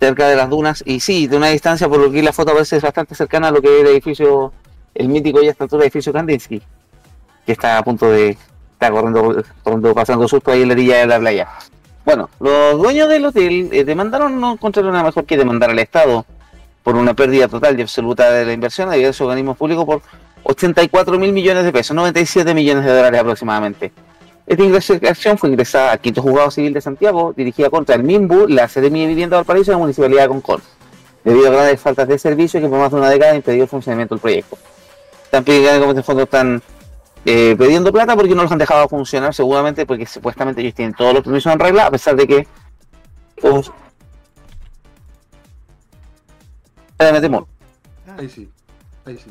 cerca de las dunas y sí, de una distancia, por lo que la foto parece bastante cercana a lo que es el edificio, el mítico y a esta altura edificio Kandinsky, que está a punto de está corriendo, corriendo pasando susto ahí en la orilla de la playa. Bueno, los dueños del hotel eh, demandaron, no encontraron nada mejor que demandar al Estado por una pérdida total y absoluta de la inversión a diversos organismos públicos por 84 mil millones de pesos, 97 millones de dólares aproximadamente. Esta investigación fue ingresada al Quinto Juzgado Civil de Santiago, dirigida contra el MIMBU, la Seremi de Vivienda de Valparaíso y la Municipalidad de Concón, debido a grandes faltas de servicio que por más de una década han impedido el funcionamiento del proyecto. Están pidiendo como este fondo están eh, pidiendo plata porque no los han dejado funcionar, seguramente porque supuestamente ellos tienen todos los permisos en regla, a pesar de que pues. Ahí sí, ahí sí.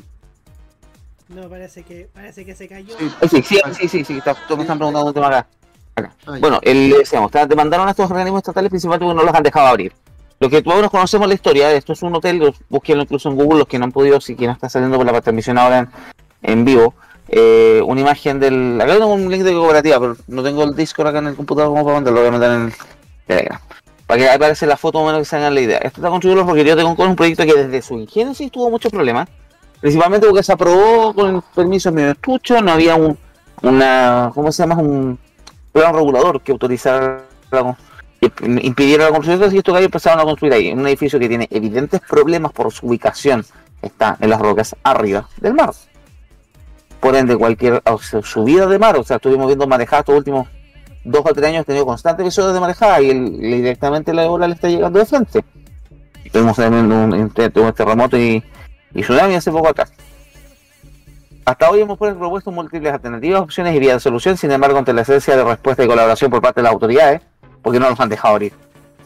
No, parece que, parece que se cayó. Ay, Sí, sí, sí, sí, sí, está- todos me están preguntando un tema acá. Bueno, el, decíamos, te- demandaron a estos organismos estatales principalmente porque no los han dejado abrir. Lo que todos nos conocemos la historia, esto es un hotel, los- búsquenlo incluso en Google, los que no han podido, si quien no está saliendo por la transmisión ahora en, en vivo, eh, una imagen del... Acá tengo un link de cooperativa, pero no tengo el Discord acá en el computador como para mandarlo, lo voy a mandar en el Telegram. Para que ahí aparece la foto, menos que se hagan la idea. Esto está construido los roqueríos de Concón, un proyecto que desde su ingénesis tuvo muchos problemas. Principalmente porque se aprobó con el permiso medio estucho, no había un, una, ¿cómo se llama? Un plan regulador que autorizara, que impidiera la construcción, y estos gallos empezaron a construir ahí, un edificio que tiene evidentes problemas por su ubicación, está en las rocas arriba del mar. Por ende, cualquier subida de mar, o sea, estuvimos viendo marejadas estos últimos dos o tres años, tenido constantes episodios de marejada y el- directamente la ola le está llegando de frente. Tuvimos un, un- tuvimos terremoto y, y tsunami hace poco acá. Hasta hoy hemos propuesto múltiples alternativas, opciones y vías de solución, sin embargo, ante la esencia de respuesta y colaboración por parte de las autoridades, porque no nos han dejado abrir.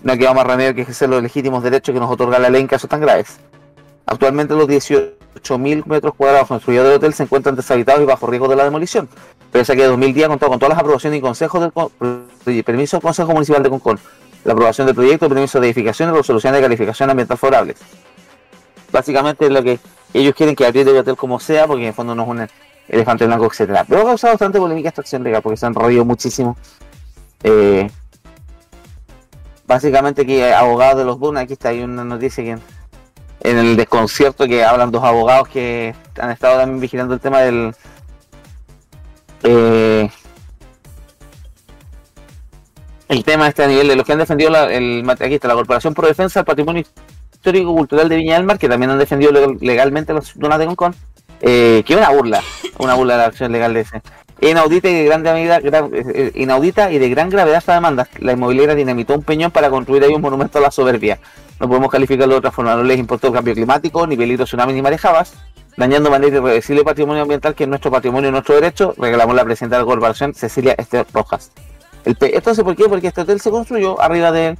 No ha quedado más remedio que ejercer los legítimos derechos que nos otorga la ley en casos tan graves. Actualmente los 18.000 metros cuadrados construidos del hotel se encuentran deshabitados y bajo riesgo de la demolición. Pese a que 2010 ha contado con todas las aprobaciones y consejos del permiso del Consejo Municipal de Concón, la aprobación del proyecto, permiso de edificación y resolución de calificación ambiental favorables. Básicamente lo que ellos quieren que apriete el hotel como sea, porque en el fondo no es un elefante blanco, etcétera. Pero ha causado bastante polémica esta acción legal, porque se han reído muchísimo. Eh, básicamente que abogados de los Dunas, aquí está hay una noticia que en, en el desconcierto que hablan dos abogados que han estado también vigilando el tema del eh, el tema este a nivel de los que han defendido la, el, aquí está, la Corporación Pro Defensa del Patrimonio histórico-cultural de Viña del Mar, que también han defendido legal- legalmente las dunas de Concón, eh, que una burla, una burla de la acción legal de ese. Inaudita y de gran eh, inaudita y de gran gravedad esta demanda. La inmobiliaria dinamitó un peñón para construir ahí un monumento a la soberbia. No podemos calificarlo de otra forma. No les importó el cambio climático, ni peligro tsunami ni marejabas, dañando manera irreversible patrimonio ambiental que es nuestro patrimonio y nuestro derecho, reclamó la presidenta de la corporación, Cecilia Esther Rojas. El Esto hace por qué? Porque este hotel se construyó arriba de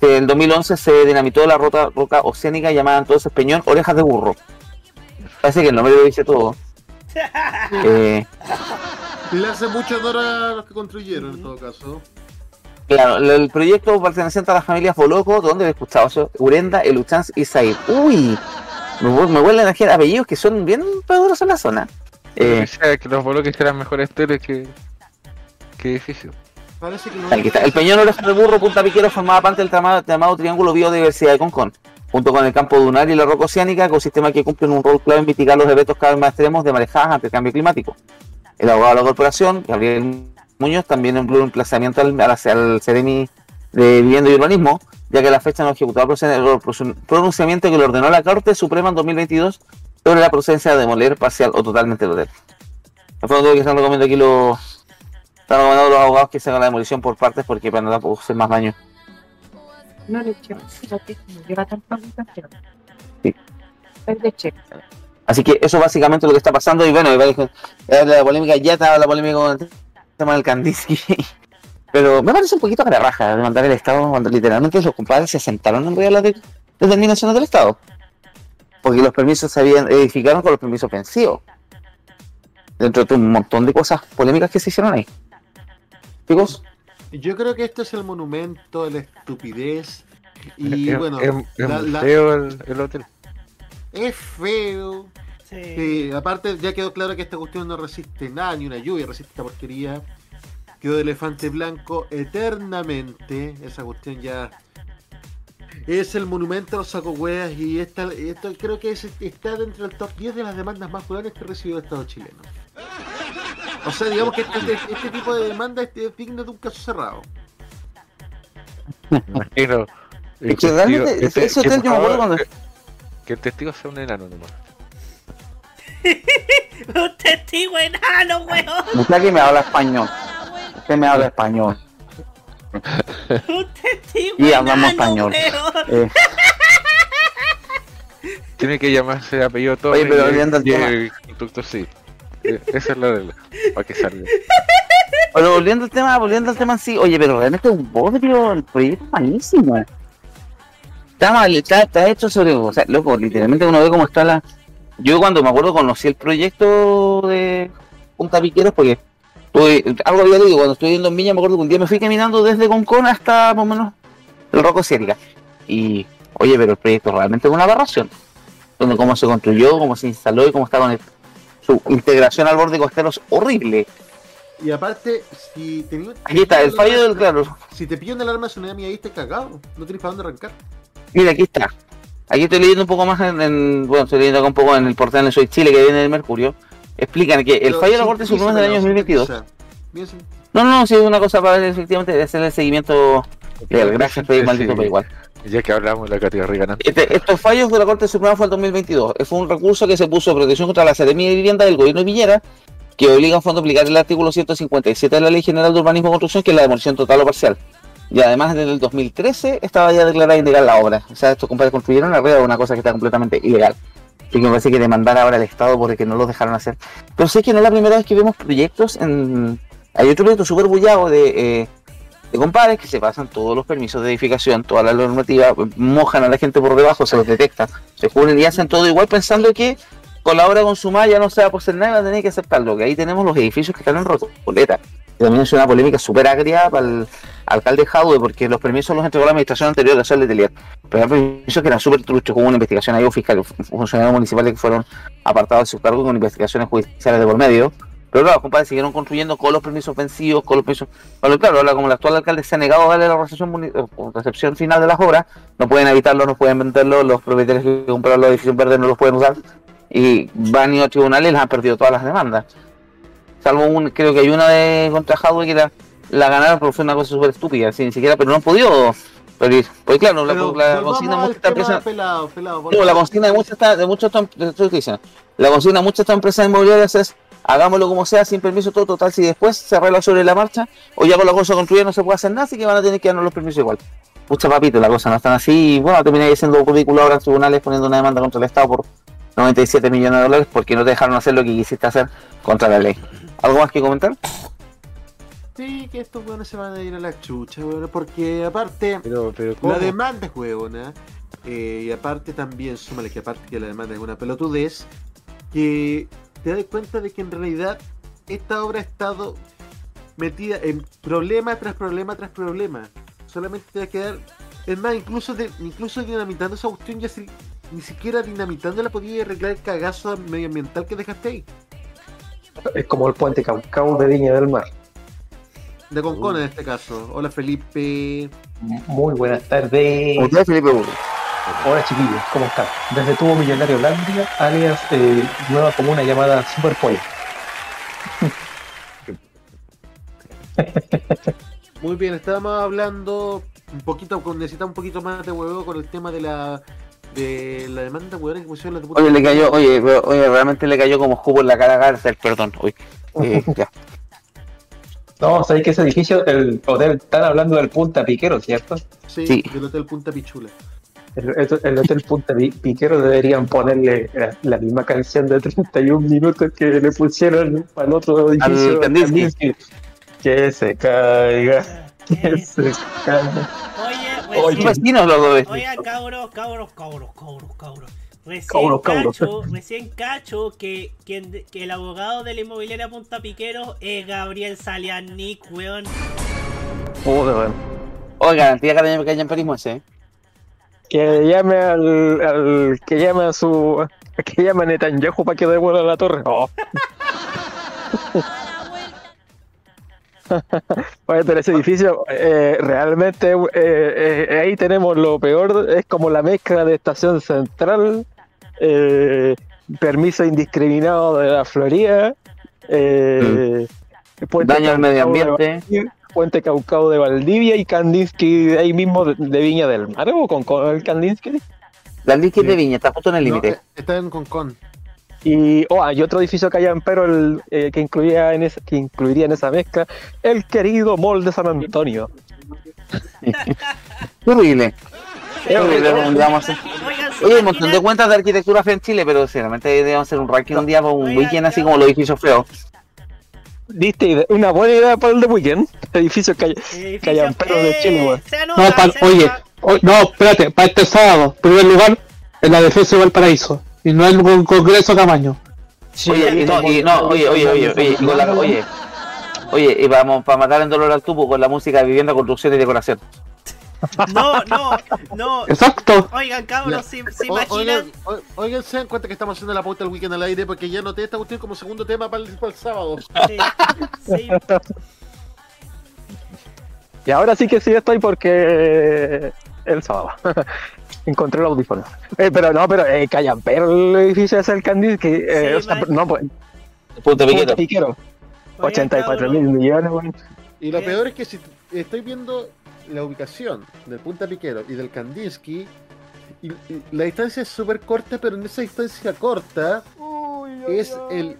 en 2011 se dinamitó la roca oceánica llamada entonces Peñón Orejas de Burro. Parece que el nombre lo dice todo. Eh, Le hace mucho honor a los que construyeron, en todo caso. claro, el, proyecto perteneciente a las familias Boloco, ¿dónde he escuchado eso? Urenda, Eluchans y Said. Uy, me, me huelen a gente- apellidos que son bien poderosos en la zona. Eh, O sea, que los bloques eran mejores teles que, que edificios. El Peñón Orejas de Burro Punta Piquero formaba parte del llamado, llamado Triángulo Biodiversidad de Concón, junto con el campo dunar y la roca oceánica, ecosistemas que cumplen un rol clave en mitigar los eventos cada vez más extremos de marejadas ante el cambio climático. El abogado de la corporación, Gabriel Muñoz, también empleó un emplazamiento al, al, Ceremi de Vivienda y Urbanismo, ya que la fecha no ejecutó el pronunciamiento que le ordenó la Corte Suprema en 2022 sobre la procedencia de demoler parcial o totalmente el hotel. Que están aquí los, están recomendando los abogados que se haga la demolición por partes porque para no hacer más daño. No le lleva, no te- no lleva tanta habitación. Sí. Es de cheque. Así que eso básicamente es lo que está pasando. Y bueno, la polémica, ya estaba la polémica con el tema del Candice. Pero me parece un poquito cara raja demandar el Estado cuando literalmente los compadres se sentaron en realidad las de- determinaciones del Estado. Porque los permisos se habían edificaron con los permisos ofensivos. Dentro de un montón de cosas polémicas que se hicieron ahí. Chicos, Yo creo que este es el monumento de la estupidez. Y es, bueno, es- es la- muy la- feo el, el hotel. es feo. Sí, aparte, ya quedó claro que esta cuestión no resiste nada, ni una lluvia, resiste esta porquería. Quedó de elefante blanco eternamente. Esa cuestión ya es el monumento a los sacohueas y esta, esto creo que es- está dentro del top 10 de las demandas más populares que recibió el Estado chileno. O sea, digamos que este, este tipo de demanda es digno de un caso cerrado. Imagino. el Es que realmente, el ese te- hotel que, yo me acuerdo cuando- que- que el testigo sea un enano nomás. Un testigo enano, weón. usted que me habla español. Usted me habla español. Un testigo Y hablamos enano, español. Eh, Tiene que llamarse apellido todo. Oye, pero al tema. el conductor sí. Eh, Esa es la regla. Para que salga. Volviendo al tema, volviendo al tema sí, oye, pero realmente es un bodrio, el proyecto es malísimo. Está mal, está, está hecho sobre, o sea, loco, literalmente uno ve cómo está la... Yo cuando me acuerdo conocí el proyecto de Punta Piqueros porque algo había leído, cuando estuve viendo en Viña me acuerdo que un día me fui caminando desde Concón hasta más o menos el Roco Ciérica. Y, oye, pero el proyecto realmente es una aberración. Donde cómo se construyó, cómo se instaló y cómo está con el- su integración al borde costero es horrible. Y aparte, si tenía- Aquí está, el fallo del claro. Si te pillan el alarma de tsunami ahí estás cagado. No tienes para dónde arrancar. Mira, aquí está. Aquí estoy leyendo un poco más en, en- bueno, estoy leyendo acá un poco en el portal de Soy Chile que viene del Mercurio. Explican que el Pero fallo de la Corte Suprema del año pero sin 2022. prisa. Bien sin- No, no, sí es una cosa para efectivamente hacer el seguimiento. Gracias, Freddy, maldito, pero igual. Ya que hablamos de la categoría ganante. Este- estos fallos de la Corte Suprema fue el 2022. Fue un recurso que se puso protección contra la Seremía de Vivienda del gobierno de Piñera, que obliga a fondo a aplicar el artículo 157 de la Ley General de Urbanismo y Construcción, que es la demolición total o parcial. Y además, desde el 2013 estaba ya declarada ilegal la obra. O sea, estos compadres construyeron arriba de una cosa que está completamente ilegal. Así que me parece que demandar ahora al Estado porque no los dejaron hacer. Pero sé que no es la primera vez que vemos proyectos en... Hay otro proyecto súper bullado de, eh, de compadres que se pasan todos los permisos de edificación, toda la normativa, mojan a la gente por debajo, se los detectan, se cubren y hacen todo igual pensando que con la obra consumada ya no se va a poseer nada va a tener que aceptarlo. Que ahí tenemos los edificios que están en Recoleta. Y también es una polémica súper agria para el alcalde Jadwe, porque los permisos los entregó la administración anterior de Sol de Telier. Pero eran permisos que eran súper truchos, hubo una investigación ahí, hubo fiscales, funcionarios municipales que fueron apartados de sus cargos con investigaciones judiciales de por medio. Pero claro, compadre, siguieron construyendo con los permisos ofensivos, con los permisos. Bueno, claro, ahora como el actual alcalde se ha negado a darle la recepción, o recepción final de las obras, no pueden evitarlo, no pueden venderlo, los propietarios que compraron los edificios verdes no los pueden usar. Y van y a tribunales y les han perdido todas las demandas. Salvo un, creo que hay una de contra Hadwe que la, la ganaron, pero fue una cosa súper estúpida, así, ni siquiera, pero no han podido Pero, pues claro, la, Pero la consigna pelado, pelado, No, la consigna de muchas de diciendo, la consigna de muchas empresas inmobiliarias es hagámoslo como sea, sin permiso, todo total, si después se arregla sobre la marcha, o ya con la cosa construida no se puede hacer nada, así que van a tener que darnos los permisos igual. Pucha papito, la cosa no están así, y bueno, termináis haciendo ridículo ahora en tribunales poniendo una demanda contra el Estado por 97 millones de dólares porque no te dejaron hacer lo que quisiste hacer contra la ley. ¿Algo más que comentar? Sí, que estos weones se van a ir a la chucha, weón, porque aparte, Pero, pero ¿cómo? la demanda es huevona, eh, y aparte también, súmale que aparte que la demanda es una pelotudez, que te das cuenta de que en realidad esta obra ha estado metida en problema tras problema tras problema. Solamente te va a quedar, es más, incluso, de, incluso dinamitando esa cuestión, ya si- ni siquiera dinamitando la podía arreglar el cagazo medioambiental que dejaste ahí. Es como el puente Caucao de Viña del Mar. De Concón en este caso. Hola Felipe. Muy buenas tardes. Hola, Felipe Burro. Hola chiquillos, ¿cómo están? Desde Tubo Millonario Landria, alias eh, nueva comuna llamada Superpollo. Muy bien, estábamos hablando un poquito, necesita un poquito más de huevo con el tema de la de la demanda huevona que pusieron las Oye, le cayó, oye, pero- oye, realmente le cayó como jugo en la cara a García, perdón, uy. Eh, ya. No, sabéis que ese edificio, el hotel, están hablando del Punta Piquero, ¿cierto? Sí, Sí. del Hotel Punta Pichula. El, el- el hotel Punta Pi- Piquero deberían ponerle la, la misma canción de 31 minutos que le pusieron para el otro edificio. Al Kandinsky. Kandinsky. Que se caiga, que se caiga. Oye, Oye, recién- vecinos los dos. Oigan, cabros, cabros, cabros, cabros, cabros. Recién Cabros, cabros. cacho, recién cacho que, que, que el abogado de la inmobiliaria Punta Piquero es Gabriel Salianic, weón. Puta, weón. Oye, garantía que haya emperismo ese, ¿eh? Que llame al, al- que llame a su que llame a Netanyahu para que devuelva la torre. Oh. Oye, pero ese edificio eh, realmente eh, eh, ahí tenemos lo peor, es como la mezcla de estación central, eh, permiso indiscriminado de la Florida, eh, Puente Daño al medio ambiente. Puente Caucao de Valdivia y Kandinsky de ahí mismo de, de Viña del Mar o con, con el Kandinsky. La Liquid de Viña está justo en el límite. eh, está en Concón. Y oh, hay otro edificio que hay en Pero el, eh, que incluía en ese, que incluiría en esa mezcla el querido Mall de San Antonio. Horrible. Oye, un montón de cuentas de arquitectura fea en Chile, pero sinceramente debemos hacer un ranking un día para un weekend así como los edificios feos. ¿Viste? ide- Una buena idea para el de weekend. Edificio que hay, que hay en Pero de Chile, weón. No, pa- oye, o- no, espérate, para este sábado, en primer lugar, en la defensa de Valparaíso, y no en un congreso tamaño. Oye, y no, y no, oye, oye, oye, oye, y con la- oye, oye, y vamos para matar en dolor al tubo con la música de vivienda, construcción y decoración. No, no, no. Exacto. Oigan, cabros, ¿se, se O- imaginan? Oigan, o- oigan, se dan cuenta que estamos haciendo la pauta del weekend al aire porque ya noté esta cuestión como segundo tema para el, para el sábado. Sí. Y ahora sí que sí estoy porque el sábado. Encontré el audífono. Eh, pero no, pero eh, callan, pero el edificio es el Kandinsky. Eh, o sea, no, pues. Punto Piquero. 84 mil millones, weón. Y lo peor es que si estoy viendo la ubicación del Punta Piquero y del Kandinsky, y, y la distancia es súper corta, pero en esa distancia corta es el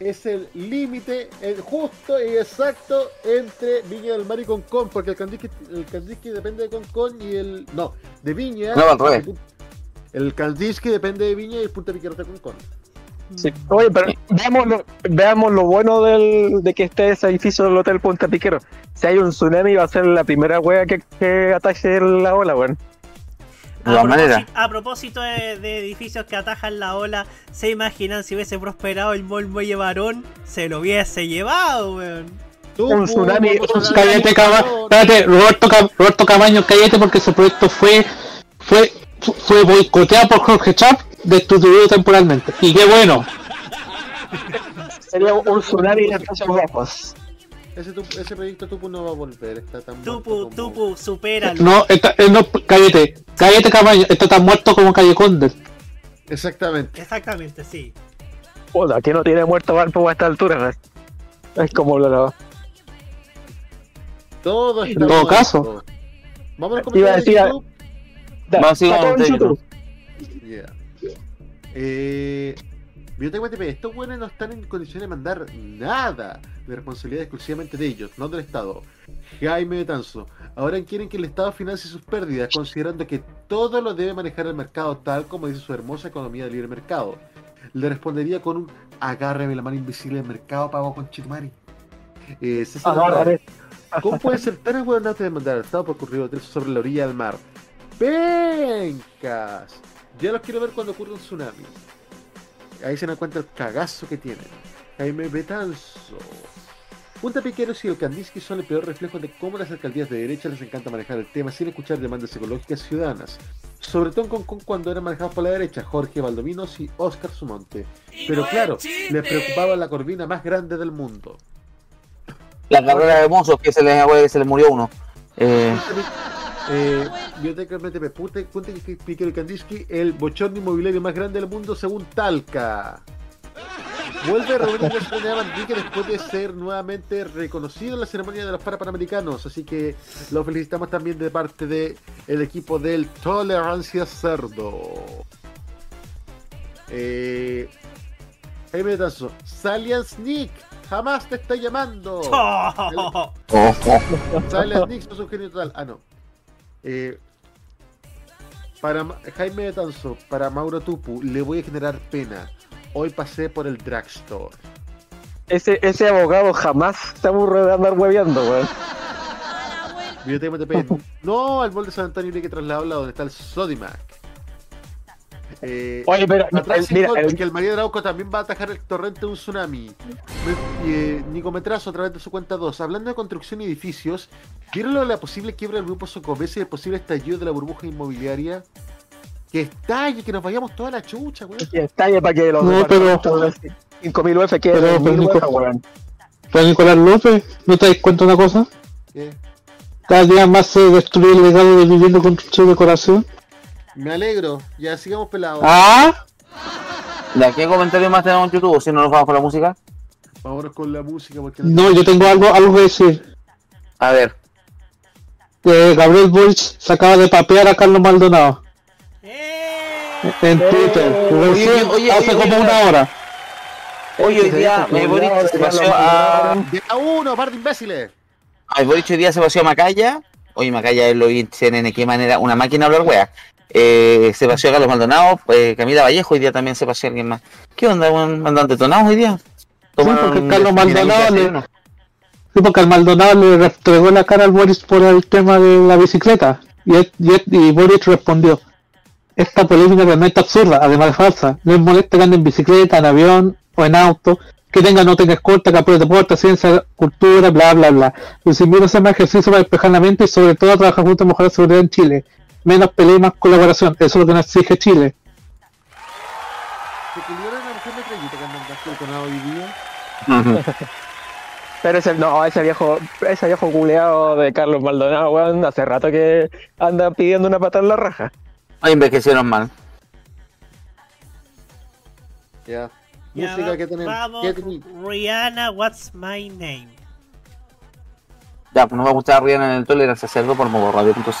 es el límite el justo y exacto entre Viña del Mar y Concón, porque el Kandinsky, el Kandinsky depende de Concón y el no, de Viña. No, al revés. El Kandinsky depende de Viña y el Punta Piquero de Concón. Sí. Oye, pero veamos lo, veamos lo bueno del, de que esté ese edificio del Hotel Punta Piquero. Si hay un tsunami, va a ser la primera wea que, que ataje la ola, weón. A propósito de, de edificios que atajan la ola, ¿se imaginan si hubiese prosperado el Mall Muelle Varón? Se lo hubiese llevado, weón. Un tsunami. Cállate, Cama- Espérate, Roberto, Roberto Camaño, cállate porque ese proyecto fue fue fue boicoteado por Jorge Chap, destituido temporalmente. Y qué bueno. Sería un tsunami de precios bajos. Ese, tu- ese proyecto Tupu no va a volver, está tan Tupu, Tupu, supéralo. No, esta- eh, no, cállate, cállate Camaño, esto está muerto como Calle Conde. Exactamente. Exactamente, sí. Puta, aquí no tiene muerto Valpo a esta altura, weón. Es como lo, lo- Todo En está todo muerto. caso. Vamos a Iba a decir, YouTube. Da- Vamos, sigamos, está todo en usted, YouTube. Yeah. Eh, Biblioteca MTP, estos buenos no están en condiciones de mandar nada de responsabilidad exclusivamente de ellos, no del Estado. Jaime Betanzo, ahora quieren que el Estado financie sus pérdidas, considerando que todo lo debe manejar el mercado tal como dice su hermosa economía de libre mercado. Le respondería con un agárreme la mano invisible del mercado, pago con Chitumari. Eh, César ¿Cómo puede ser tan aguardante de mandar al Estado por ocurrido de sobre la orilla del mar? ¡Pencas! Ya los quiero ver cuando ocurra un tsunami. Ahí se dan cuenta el cagazo que tienen. Jaime Betanzo. Punta Piqueros y el Kandinsky son el peor reflejo de cómo las alcaldías de derecha les encanta manejar el tema sin escuchar demandas ecológicas ciudadanas. Sobre todo con, con cuando eran manejados por la derecha, Jorge Valdominos y Oscar Sumonte. Pero claro, les preocupaba la corvina más grande del mundo. La carrera de mozos que se les, se les murió uno. Eh, Eh, Kandinsky, el bochorno inmobiliario más grande del mundo según Talca. Vuelve Roberto Iglesias de Manrique después de ser nuevamente reconocido en la ceremonia de los Parapanamericanos, así que lo felicitamos también de parte del el equipo del Tolerancia Cerdo. Eh, Jaime Tazo, Salian Sneak, jamás te está llamando. Salian Sneak, sos un genio total. Ah, no. Eh, para Jaime de Tanzo, para Mauro Tupu, le voy a generar pena. Hoy pasé por el drugstore. Ese, ese abogado jamás se aburre de andar hueveando, weón. No, al molde de San Antonio hay que trasladarla donde está el Sodimac. Eh, Oye, pero, atrás el- sí, mira, el- porque el María Arauco también va a atajar el torrente de un tsunami. Eh, Nico Metrazo a través de su cuenta 2. Hablando de construcción y edificios, ¿vieron lo de la posible quiebra del grupo Socobese y el posible estallido de la burbuja inmobiliaria? Que estalle, que nos vayamos toda la chucha, weón. Que estalle para que los No, pero- departamentos de 5.000 UF Pero, en pero, 1.000 UF, Nico- weón. Pero Nicolás López, ¿no te das cuenta de una cosa? ¿Qué? Cada día más se destruye el legado de vivienda construcción y decoración. Me alegro, ya sigamos pelados. Ah, ¿De qué comentario más tenemos en YouTube? Si no nos vamos con la música. Vámonos con la música porque no, yo tengo algo, algo que decir. A ver. Que Gabriel Boric se acaba de papear a Carlos Maldonado. En Twitter. Oye, oye, hace oye, como oye, una hora. Hoy hoy día eh, Boric se paseó a... A uno, par de imbéciles. Ay, Boric hoy día se paseó a Macaya. Oye, Macaya lo vi en CNN, qué manera, una máquina de hablar wea. Eh, se paseó a Carlos Maldonado, eh, Camila Vallejo, hoy día también se paseó alguien más. ¿Qué onda, weón? ¿Andan detonados hoy día? porque Carlos Maldonado le-. Sí, porque al Maldonado le restregó la cara al Boris por el tema de la bicicleta. Y, y, Boris respondió: Esta polémica realmente absurda, además de falsa. No es molesta que ande en bicicleta, en avión o en auto, que tenga no tenga escolta, que apruebe deporte, ciencia, cultura, bla, bla, bla. Los invito a hacer más ejercicio para despejar la mente y sobre todo a trabajar juntos a mejorar la seguridad en Chile. Menos pelea y más colaboración. Eso es lo que nos exige Chile. Se la que. Pero ese, no, ese viejo, ese viejo culeado de Carlos Maldonado, weón, hace rato que anda pidiendo una patada en la raja. Ay, envejecieron mal. Ya. Ya, Música que tenemos. Vamos, ¿Qué tenemos? Rihanna, what's my name? Ya, pues nos va a gustar Rihanna en el Tolerancia Cerdo por modoradio.cl. What's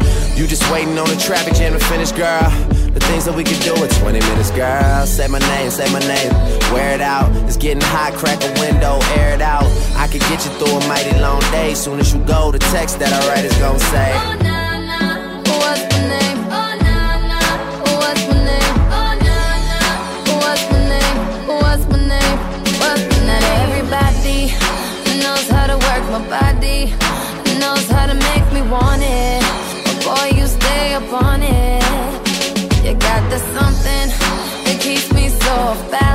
You just waiting on the traffic jam to finish, girl. The things that we could do in 20 minutes, girl. Say my name, say my name. Wear it out. It's getting hot, crack a window, air it out. I could get you through a mighty long day. Soon as you go, the text that I write is gonna say. Oh. What's name? Oh. What's my name? Oh. What's my name? What's my name? What's my name? Everybody knows how to work my body, knows how to make me want it way up on it. You got the something that keeps me so fast.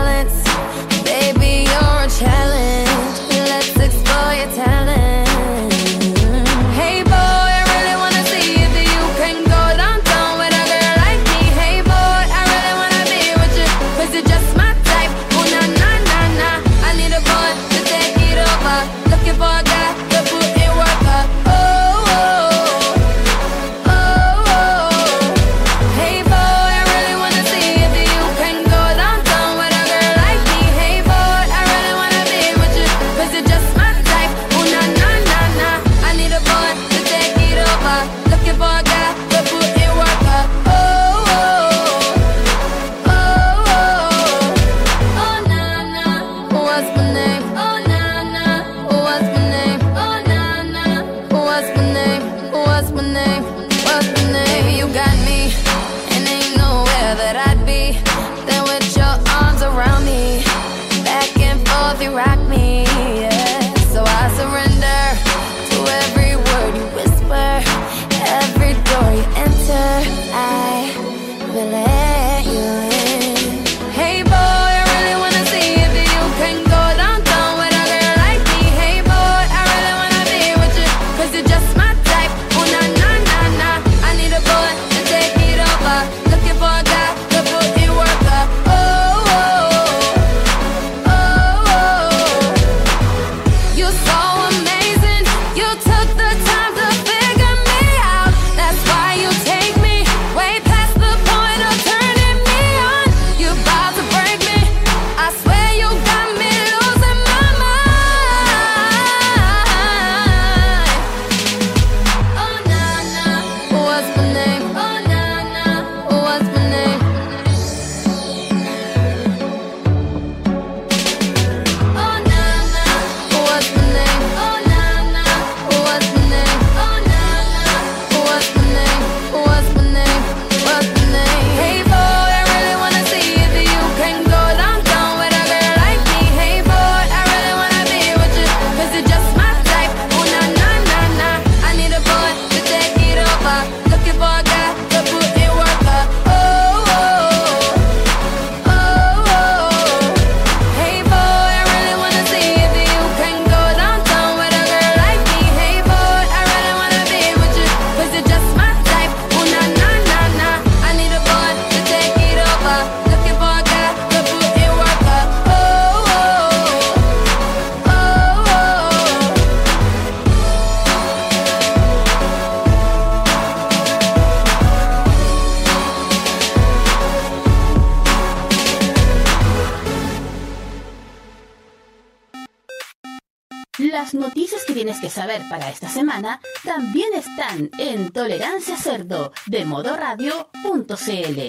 comodoradio.cl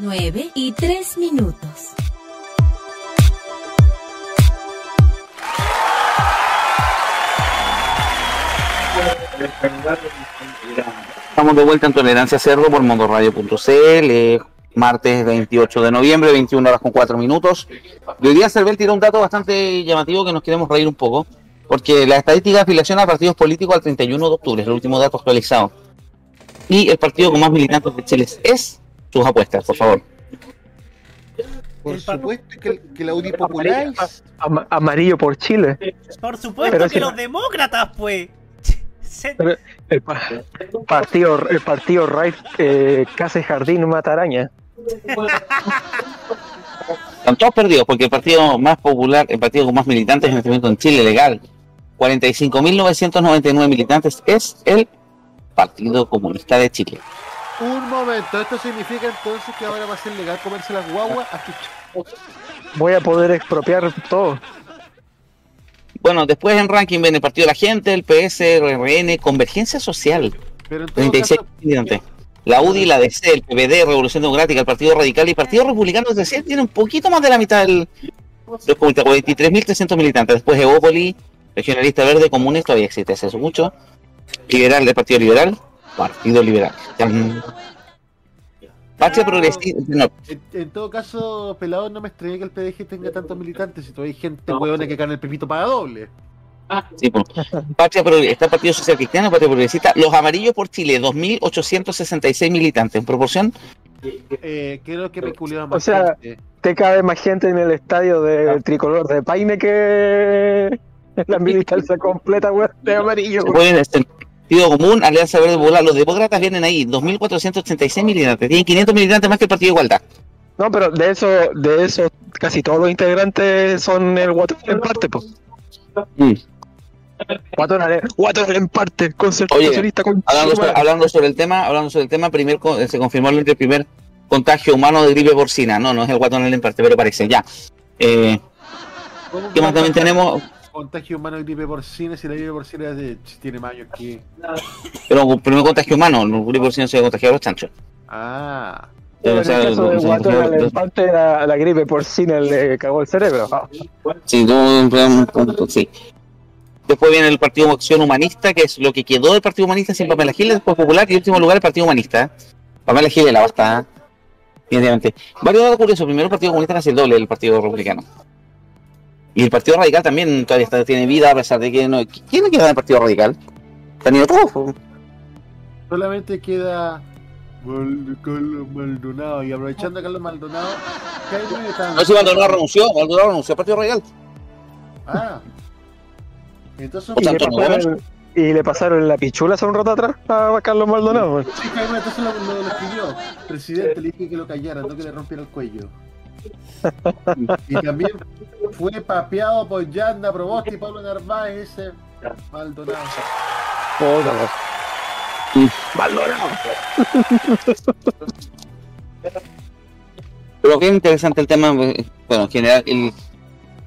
9 y 3 minutos. Estamos de vuelta en Tolerancia Cerdo por mondoradio.cl, martes 28 de noviembre, 21 horas con 4 minutos. Hoy día Cervel tiró un dato bastante llamativo que nos queremos reír un poco porque la estadística de afiliación a partidos políticos al 31 de octubre es el último dato actualizado. Y el partido con más militantes de Chile es sus apuestas, por favor. Por supuesto que, que la UDI popular es... Amarillo por Chile. Por supuesto que los demócratas, pues. El, partido, el partido Raif eh, Case Jardín Mataraña. Están todos perdidos porque el partido más popular, el partido con más militantes en este momento en Chile, legal, 45.999 militantes es el Partido Comunista de Chile. Un momento, esto significa entonces que ahora va a ser legal comerse las guaguas a Voy a poder expropiar todo. Bueno, después en ranking ven el Partido de la Gente, el PS, el RN, Convergencia Social. 36 militantes. La UDI, la DC, el PPD, Revolución Democrática, el Partido Radical y el Partido Republicano, es decir, tiene un poquito más de la mitad del, 43.300 militantes. Después Evópoli, Regionalista Verde Comunes todavía existe hace mucho. Liberal del Partido Liberal, Partido Liberal. Patria Progresista. En, todo caso, pelado, no me extraña que el PDG tenga tantos militantes. Si todavía hay gente no, huevona que gana el pepito para doble. Ah, sí, pues. Patria Progresista, Partido Social Cristiano, Patria Progresista. Los Amarillos por Chile, 2.866 militantes. En proporción. Eh, creo que peculiar más. O sea, gente. te cabe más gente en el estadio del tricolor de Paine que la militancia completa, weón, de amarillo. weón. Bueno, sentido común, Alianza Verde Popular. Los demócratas vienen ahí, 2.486 militantes. Tienen 500 militantes más que el Partido de Igualdad. No, pero de eso, de eso, casi todos los integrantes son el Guatón en parte, pues. Mm. Guatón Guatón en parte, concepto Oye, Hablando sobre, hablando sobre el tema, hablando sobre el tema, primer co- se confirmó el primer contagio humano de gripe porcina. No, no es el guatón en parte, pero parece, ya. Eh, ¿Cómo ¿Qué más también tenemos? Contagio humano de gripe porcina, si la gripe porcina es de- si tiene más años que. Pero el primer contagio humano, el gripe porcino se contagió a los chanchos. Ah. Pero O en sea, el caso de Guatón la, la gripe porcina le cagó el cerebro. Sí, punto, sí. Después viene el Partido Acción Humanista, que es lo que quedó del Partido Humanista sin Pamela Giles, después Popular y en último lugar el Partido Humanista. Pamela Giles la basta. Varios datos curiosos. Primero el Partido Comunista es el doble del Partido Republicano. Y el Partido Radical también todavía está- tiene vida a pesar de que no... ¿Quién le queda en el Partido Radical? Han ido todos. Solamente queda Carlos Maldonado. Y aprovechando a Carlos Maldonado, No, si Maldonado renunció, Maldonado renunció al Partido Radical. Ah. Entonces, Y le, pasaron, y le pasaron la pichula hace un rato atrás a Carlos Maldonado. Sí, Jaime, entonces lo, lo, lo escribió. Presidente, le dije que lo callara, no que le rompiera el cuello. Y también fue papeado por Yanda Proboste y Pablo Narváez, ese Maldonado. Weón. Maldonado. Pero qué interesante el tema, eh, bueno, en general, el,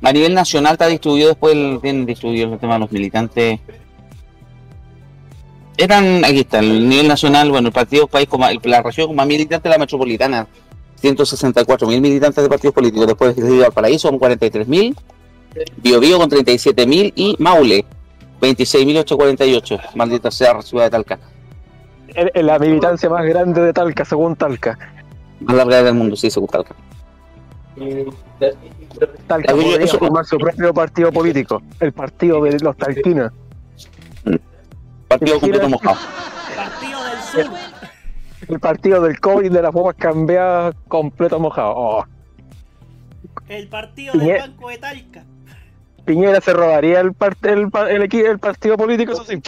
a nivel nacional está distribuido después, el, bien distribuido el tema de los militantes. Eran, aquí está, el nivel nacional, bueno, el partido país, con más- la región más militantes, la metropolitana, 164 mil militantes de partidos políticos, después de Valparaíso con 43 mil, Biobío con 37 mil y Maule, 26.848, maldita sea la ciudad de Talca, la militancia más grande de Talca, según Talca. más larga del mundo, sí, según Talca. Talca podría eso- formar su propio partido político, el partido de los talquinos. Partido completo mojado. Partido del Sur. El partido del COVID de las bombas cambiadas completo mojado. Oh, El partido del Piñe- Banco de Talca. Piñera se robaría el, part- el, pa- el, equi- el partido político, eso sí.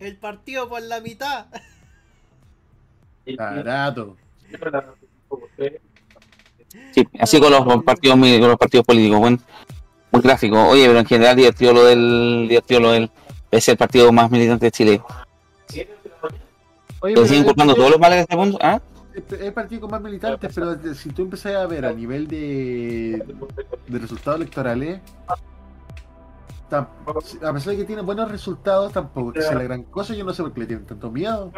El partido por la mitad. Barato. Sí, así con los partidos con los partidos políticos, buen, muy gráfico. Oye, pero en general divertido lo del divertido lo del es el partido más militante de Chile. Oye, Se pero sigue inculpando es- todos los males de este mundo, ¿ah? es el partido con más militantes, pero si tú empezás a ver a nivel de, de resultados electorales, tam- a pesar de que tiene buenos resultados, tampoco que sea la gran cosa. Yo no sé por qué le tienen tanto miedo.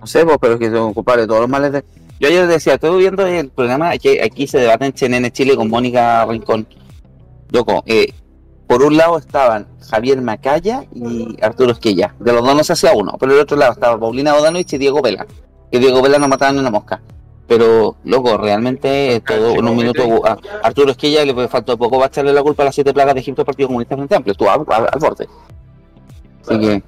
No sé, pues, pero es que son culpables de todos los males de. Yo ayer decía, estoy viendo el programa, aquí, aquí se debate en CNN Chile con Mónica Rincón. Loco, eh, por un lado estaban Javier Macaya y Arturo Esquella. De los dos no se hacía uno, pero del otro lado estaba Paulina Bodanovich y Diego Vela. Que Diego Vela no mataban ni una mosca. Pero, loco, realmente todo en un minuto a Arturo Esquella le faltó poco para echarle la culpa a las siete plagas de Egipto al Partido Comunista Frente Amplio. Estuvo al, al- al borde. Así que.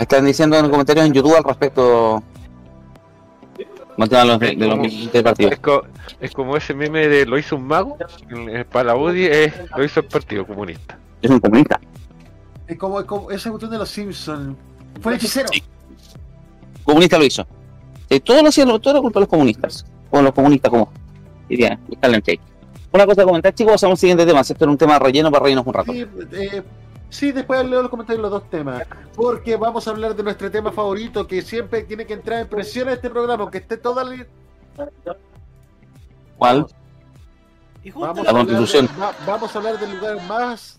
Están diciendo en los comentarios en YouTube al respecto. De los del partido. Es, co- es como ese meme de lo hizo un mago, eh, para la UDI es lo hizo el Partido Comunista. Es un comunista. Es como, es como ese botón de los Simpsons. Fue el hechicero. Comunista lo hizo. Sí, todo lo hacían, todo era culpa de los comunistas. O los comunistas como dirían. Una cosa a comentar, chicos, pasamos al siguiente tema. Esto era un tema relleno para rellenos un rato. Sí, eh, sí, después leo los comentarios de los dos temas. Porque vamos a hablar de nuestro tema favorito que siempre tiene que entrar en presión a este programa, aunque esté toda la. ¿Cuál? Vamos La Constitución. va- vamos a hablar del lugar más.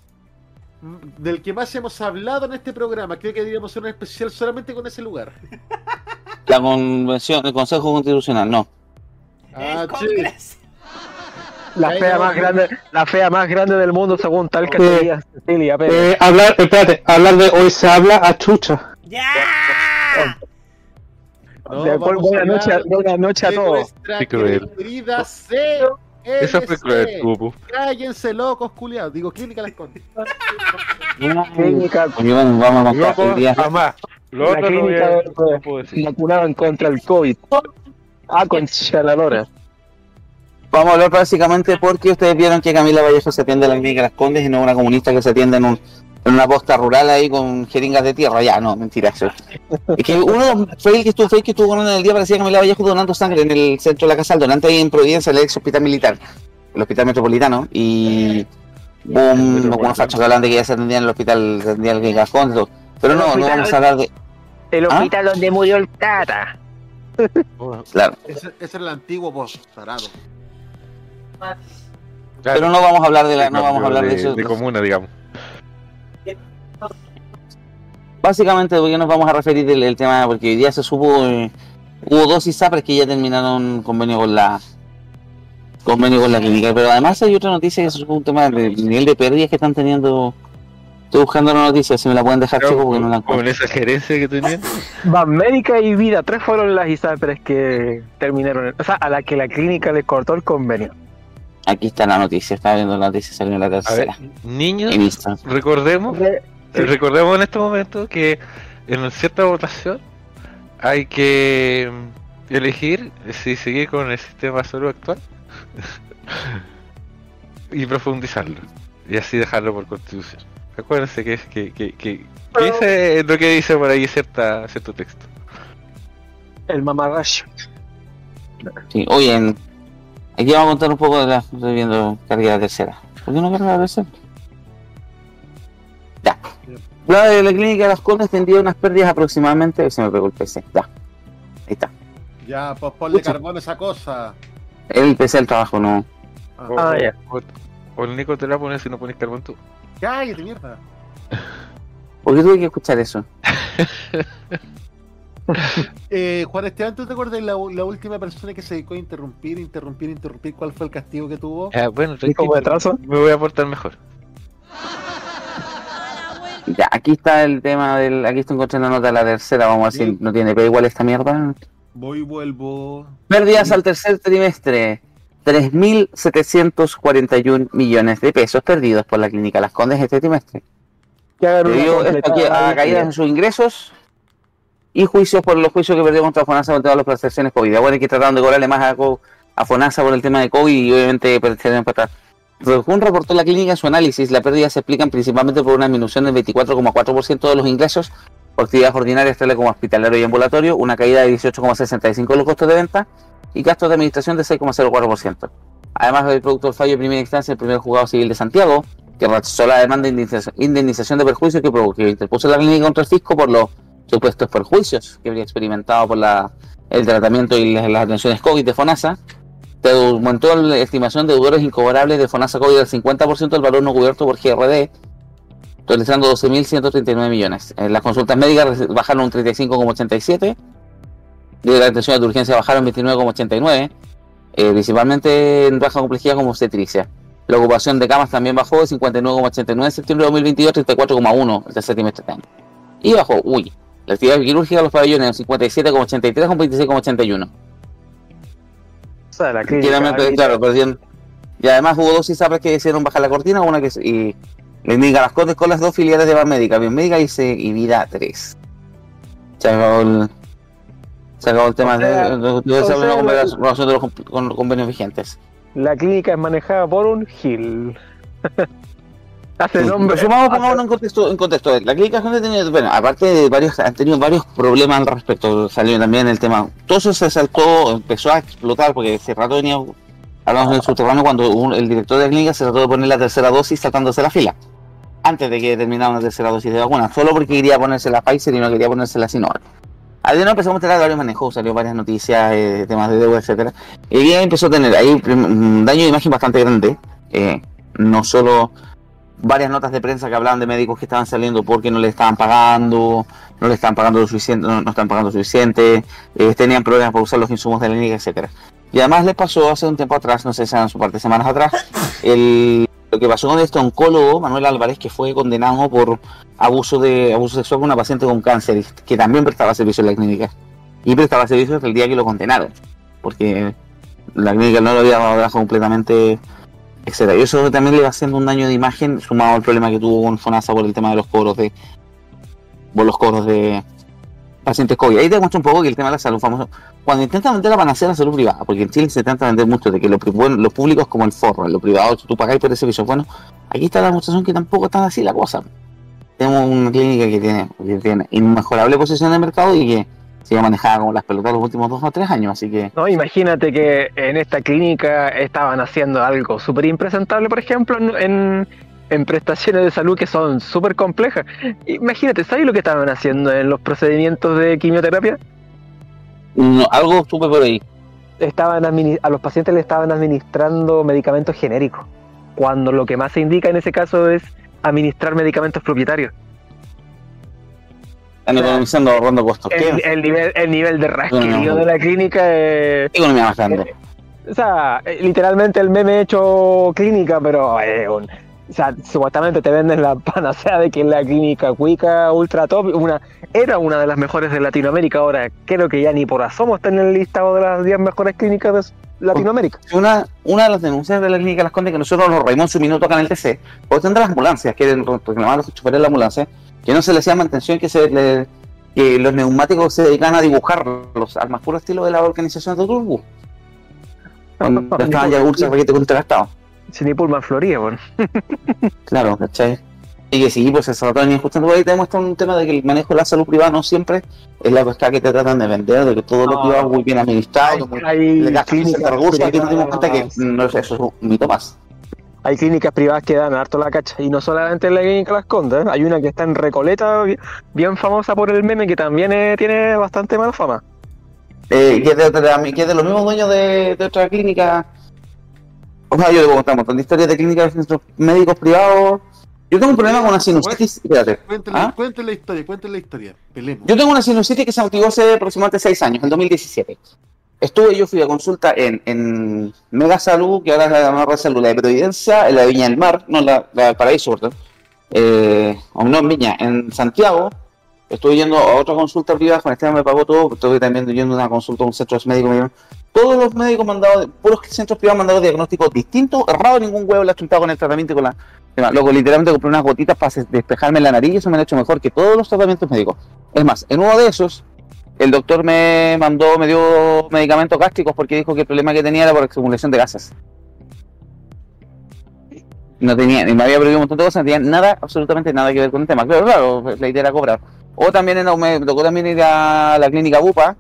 del que más hemos hablado en este programa. Creo que deberíamos hacer un especial solamente con ese lugar. La convención, el Consejo Constitucional, no. Ah, La fea más grande, la fea más grande del mundo según Talca Eh, sería Cecilia Pérez. Eh, hablar, espérate, hablar de hoy se habla a chucha. ¡Ya! No, Después, vamos buena, a noche, a- hablar buena noche a de todos. nuestra Qué cruel. querida C. Esa fue cruel, Pupu. Cállense, locos, culiados. Digo, Clínica Las Condes. Clínica, vamos día. jamás. Lo la otro no voy clínica a- no puedo decir. vacunada contra el COVID. Ah, con chaladora. Vamos a hablar básicamente porque ustedes vieron que Camila Vallejo se atiende en la clínica Las Condes y no una comunista que se atiende en, un, en una posta rural ahí con jeringas de tierra. Ya, no, mentira eso. Es que uno fue el que estuvo, fue el que estuvo con en el día parecía Camila Vallejo donando sangre en el centro de la Casa del Donante ahí en Providencia, el ex hospital militar, el hospital metropolitano. Y boom, unos fachos que hablan de que ya se atendían en el hospital, se atendían en Las Condes. Pero no, no vamos a hablar de. El ¿Ah? hospital donde murió el Tata. Claro. Ese, ese es el antiguo vos, tarado. Pero no vamos a hablar de la, no vamos a hablar de eso. De comuna, digamos. Básicamente, ¿por qué nos vamos a referir del el tema? Porque hoy día se supo, eh, hubo dos ISAPRES que ya terminaron convenio con la convenio con la clínica, pero además hay otra noticia que supo un tema del nivel de pérdidas que están teniendo. Estoy buscando la noticia, si me la pueden dejar, chicos, porque no la encuentro. Con esa gerencia que tenían. Van Médica y Vida, tres fueron las ISAPRES que terminaron, o sea, a la que la clínica le cortó el convenio. Aquí está la noticia, estaba viendo la noticia, salió en la A ver, tercera. niños, recordemos, eh, recordemos en este momento que en cierta votación hay que mm, elegir si seguir con el sistema de salud actual y profundizarlo y así dejarlo por constitución. Acuérdense que es que, que, que, que ese es lo que dice por ahí cierta, cierto texto. El mamarracho. Sí, oye, en- aquí vamos a contar un poco de la. Estoy viendo carga la tercera. ¿Por qué no carga la tercera? Ya. La de la clínica de las Condes tendría unas pérdidas aproximadamente. Se me pegó el PC. Ya. Ahí está. Ya, pues ponle Pucha. carbón a esa cosa. El PC del trabajo no. O, Ah, ya. o, o el Nico te la pones si no pones carbón tú. Cállate, mierda. ¿Por qué tuve que escuchar eso? Eh, Juan Esteban, ¿tú te acuerdas de la, la última persona que se dedicó a interrumpir, interrumpir, interrumpir? ¿Cuál fue el castigo que tuvo? Ah, bueno, como de tranquilo, trazo? me voy a portar mejor. Ya, aquí está el tema del. Aquí estoy encontrando la nota de la tercera. Vamos a ver si no tiene pero igual esta mierda. Voy y vuelvo. Pérdidas al tercer trimestre. 3.741 millones de pesos perdidos por la clínica Las Condes este trimestre. Que hagan una Debido esto aquí completada a caídas en sus ingresos y juicios por los juicios que perdió contra FONASA por el de las prestaciones COVID. Bueno, que trataron de cobrarle más a, a FONASA por el tema de COVID y obviamente perdieron para. Según reportó la clínica en su análisis, la pérdida se explican principalmente por una disminución del 24,4% de los ingresos por actividades ordinarias tales como hospitalario y ambulatorio, una caída de 18,65% de los costos de venta y gastos de administración de 6,04%. Además del producto del fallo de primera instancia, el primer juzgado civil de Santiago, que rechazó la demanda de indemnización- de perjuicios que, que interpuso la clínica contra el fisco por los supuestos perjuicios que habría experimentado por el tratamiento y las, atenciones COVID de FONASA, te aumentó la estimación de deudores incobrables de FONASA COVID al 50% del valor no cubierto por GRD, totalizando 12.139 millones. En las consultas médicas bajaron un 35,87%, y las atenciones de urgencia bajaron 29,89%, eh, principalmente en baja complejidad como obstetricia. La ocupación de camas también bajó de 59,89 en septiembre de 2022 a 34,1 el tercer trimestre de este año. Y bajó, uy, la actividad quirúrgica de los pabellones 57,83 con 26,81. O sea, la clínica. Claramente, claro, perdieron. Y además hubo dos ISAPRES que hicieron bajar la cortina, una que y le indica las Condes con las dos filiales de Banmédica, Bienmédica y, se- y Vida 3. Se acabó el, se acabó el tema O sea, de, de, de- sea, una conversación de los con- con- convenios vigentes. La clínica es manejada por un Gil. Hace nombre. Pongámonos en contexto, en contexto. La clínica ha tenido, bueno, aparte de varios, han tenido varios problemas al respecto. Salió también el tema. Todo eso se saltó, empezó a explotar porque ese rato venía, hablamos en el subterráneo cuando un- el director de la clínica se trató de poner la tercera dosis saltándose la fila. Antes de que terminara una tercera dosis de vacuna, solo porque quería ponerse la Pfizer y no quería ponerse la Sinovac. Al día no empezamos a tener varios manejos, salió varias noticias, eh, temas de deuda, etcétera. Y ya empezó a tener ahí un daño de imagen bastante grande. eh, no solo varias notas de prensa que hablaban de médicos que estaban saliendo porque no le estaban pagando, no le estaban pagando lo suficiente, no, no están pagando suficiente, eh, tenían problemas por usar los insumos de la clínica, etcétera. Y además les pasó hace un tiempo atrás, no sé si eran un par de semanas atrás, el, lo que pasó con este oncólogo, Manuel Álvarez, que fue condenado por abuso de abuso sexual con una paciente con cáncer, que también prestaba servicio en la clínica. Y prestaba servicio hasta el día que lo condenaron, porque la clínica no lo había dado completamente, etcétera. Y eso también le va haciendo un daño de imagen, sumado al problema que tuvo con FONASA por el tema de los cobros de por los cobros de pacientes COVID. Ahí te muestra un poco que el tema de la salud famoso. Cuando intentan vender la panacea de la salud privada, porque en Chile se intenta vender mucho de que lo, bueno, lo público como el forro, lo privado tú pagáis por el servicio. Bueno, aquí está la demostración que tampoco está así la cosa. Tenemos una clínica que tiene, que tiene inmejorable posición de mercado y que se ha manejado como las pelotas los últimos dos o tres años, así que No, imagínate que en esta clínica estaban haciendo algo súper impresentable, por ejemplo, en, en, prestaciones de salud que son súper complejas. Imagínate, ¿sabes lo que estaban haciendo en los procedimientos de quimioterapia? no, algo estuve por ahí. Estaban a los pacientes le estaban administrando medicamentos genéricos, cuando lo que más se indica en ese caso es administrar medicamentos propietarios. Están economizando, ahorrando costos. El, el nivel, el nivel de rasquerío No. de la clínica es... economía más grande? O sea, eh, literalmente el meme hecho clínica, pero eh, un- o sea, supuestamente te venden la panacea de que la clínica Cuica Ultra Top una, era una de las mejores de Latinoamérica. Ahora creo que ya ni por asomo está en el listado de las 10 mejores clínicas de Latinoamérica. Una, una de las denuncias de la clínica Las Condes que nosotros nos reímos en su minuto acá en el TC, por de las ambulancias, que reclamaban los choferes de la ambulancia, que no se le hacía mantención, que se le- que los neumáticos se dedican a dibujarlos al más puro estilo de la organización de Turbo. Cuando estaban ya ultra requete contragastados. Si ni Pullman Florida, bueno. Claro, ¿cachai? Y que sí, pues el Salvatore justo ahí te demuestra un tema de que el manejo de la salud privada no siempre es la pesca que te tratan de vender, de que todo lo privado es muy bien administrado, muy- hay le das recursos, aquí nos dimos cuenta que no es eso, es un mito más. Hay clínicas privadas que dan harto la cacha. Y no solamente en la clínica Las Condes, ¿eh? hay una que está en Recoleta, bi- bien famosa por el meme, que también eh, tiene bastante mala fama. Eh, que, es de, otra- que es de los mismos dueños de, de otra clínica. O sea, yo debo contar un montón de historias de clínicas de centros médicos privados. Yo tengo un problema con una sinusitis. Cuéntale, ¿Ah? cuéntale la historia, cuéntale la historia. Pelemos. Yo tengo una sinusitis que se activó hace aproximadamente 6 años, en 2017. Estuve, yo fui a consulta en, en Mega Salud, que ahora es la llamada Salud, la de Providencia, en la de Viña del Mar, no, la, la de Paraíso, ¿verdad? Eh, o no en Viña, en Santiago. Estuve yendo a otra consulta privada, con este me pagó todo. Estuve también yendo a una consulta a un centro médico. Todos los médicos mandados, puros centros privados mandados diagnósticos distintos, errado ningún huevo le ha chuntado con el tratamiento y con la. Luego, literalmente compré unas gotitas para despejarme la nariz y eso me ha hecho mejor que todos los tratamientos médicos. Es más, en uno de esos, el doctor me mandó, me dio medicamentos gástricos porque dijo que el problema que tenía era por acumulación de gases. No tenía, me había prohibido un montón de cosas, no tenía nada, absolutamente nada que ver con el tema. Claro, claro, la idea era cobrar. O también era- me tocó también ir a la clínica Bupa,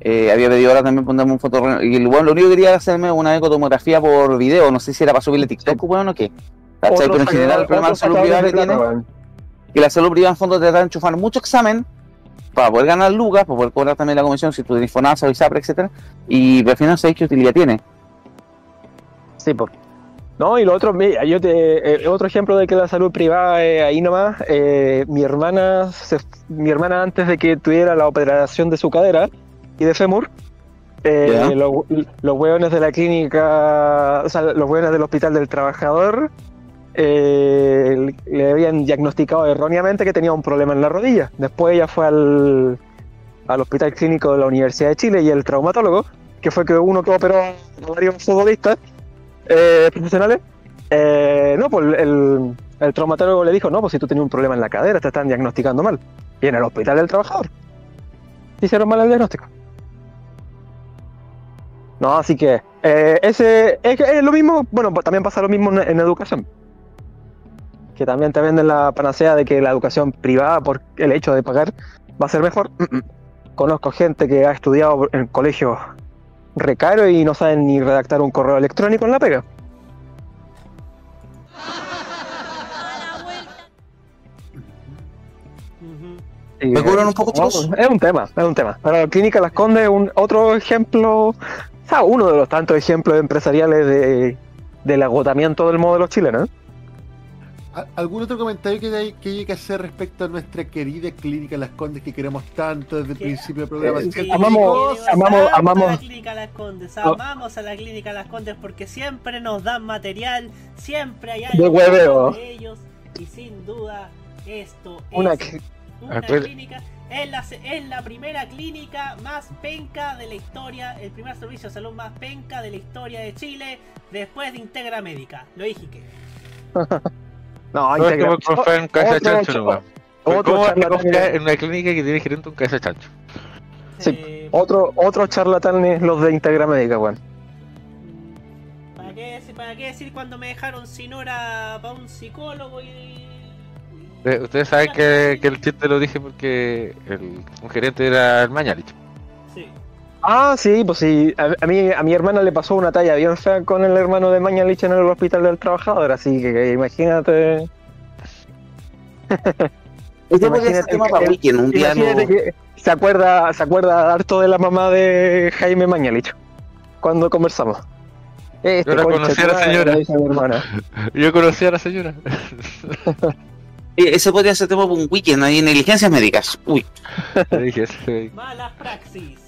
eh, había pedido ahora también ponerme un foto y bueno, lo único que quería era hacerme una ecotomografía por video, no sé si era para subirle TikTok, weón, o qué. Pero en general el problema de otro salud privada que tiene que la salud privada en fondo te da a enchufar mucho examen para poder ganar lucas, para poder cobrar también la comisión si tú tienes FONASA o ISAPRE, etcétera y al final sabéis qué utilidad tiene. Sí, pues. No, y lo otro, yo te, eh, otro ejemplo de que la salud privada eh, ahí nomás, eh, mi hermana, se- mi hermana antes de que tuviera la operación de su cadera y de fémur, eh, Ya. lo- los hueones de la clínica, o sea, los hueones del hospital del trabajador, eh, le habían diagnosticado erróneamente que tenía un problema en la rodilla. Después ella fue al, al hospital clínico de la Universidad de Chile y el traumatólogo, que fue que uno que operó a varios futbolistas eh, profesionales, eh, no, pues el, el traumatólogo le dijo, no, pues si tú tenías un problema en la cadera, te están diagnosticando mal. Y en el hospital del trabajador. Hicieron mal el diagnóstico. No, así que ese es, es lo mismo, bueno, también pasa lo mismo en educación. Que también te venden la panacea de que la educación privada, por el hecho de pagar, va a ser mejor. Mm, mm. Conozco gente que ha estudiado en colegios recaro y no saben ni redactar un correo electrónico en la pega. ¿Me cobran un poco, chicos? Es un tema, es un tema. Pero la Clínica Las Condes es un otro ejemplo, o sea, uno de los tantos ejemplos empresariales de, del agotamiento del modelo chileno. ¿eh? ¿A- ¿Algún otro comentario que hay que, hay que hacer respecto a nuestra querida clínica Las Condes que queremos tanto desde el principio del programa? Eh, ¿cierto, amamos- chicos? amamos- a amamos- la clínica Las Condes, Oh. amamos a la clínica Las Condes porque siempre nos dan material, siempre hay De algo hueveo. de ellos y sin duda esto Una es una Acuer- clínica, es la, es la primera clínica más penca de la historia, el primer servicio de salud más penca de la historia de Chile después de Integra Médica, lo dije que. No, No, es integra- como confiar en un cabeza de otro chancho otro ¿Cómo vas a charlatán confiar que- en una clínica que tiene gerente un cabeza de chancho? Sí, otro, otro charlatanes los de Integra Médica, weón. ¿Para qué, decir- ¿Para qué decir cuando me dejaron sin hora para un psicólogo y Eh, Ustedes saben que, que el chiste lo dije porque el, un gerente era el Mañalich. Sí. Ah, sí, pues sí. A, a mí, a mi hermana le pasó una talla bien fea con el hermano de Mañalich en el hospital del trabajador, así que, que imagínate. Este podría ser Imagínate tema que- para weekend, un día imagínate no- que se acuerda, se acuerda harto de la mamá de Jaime Mañalich cuando conversamos. Este Yo la conocí a la señora. Yo conocí a la señora. Eh, Ese podría ser tema para un weekend, hay negligencias médicas. Uy. Malas praxis?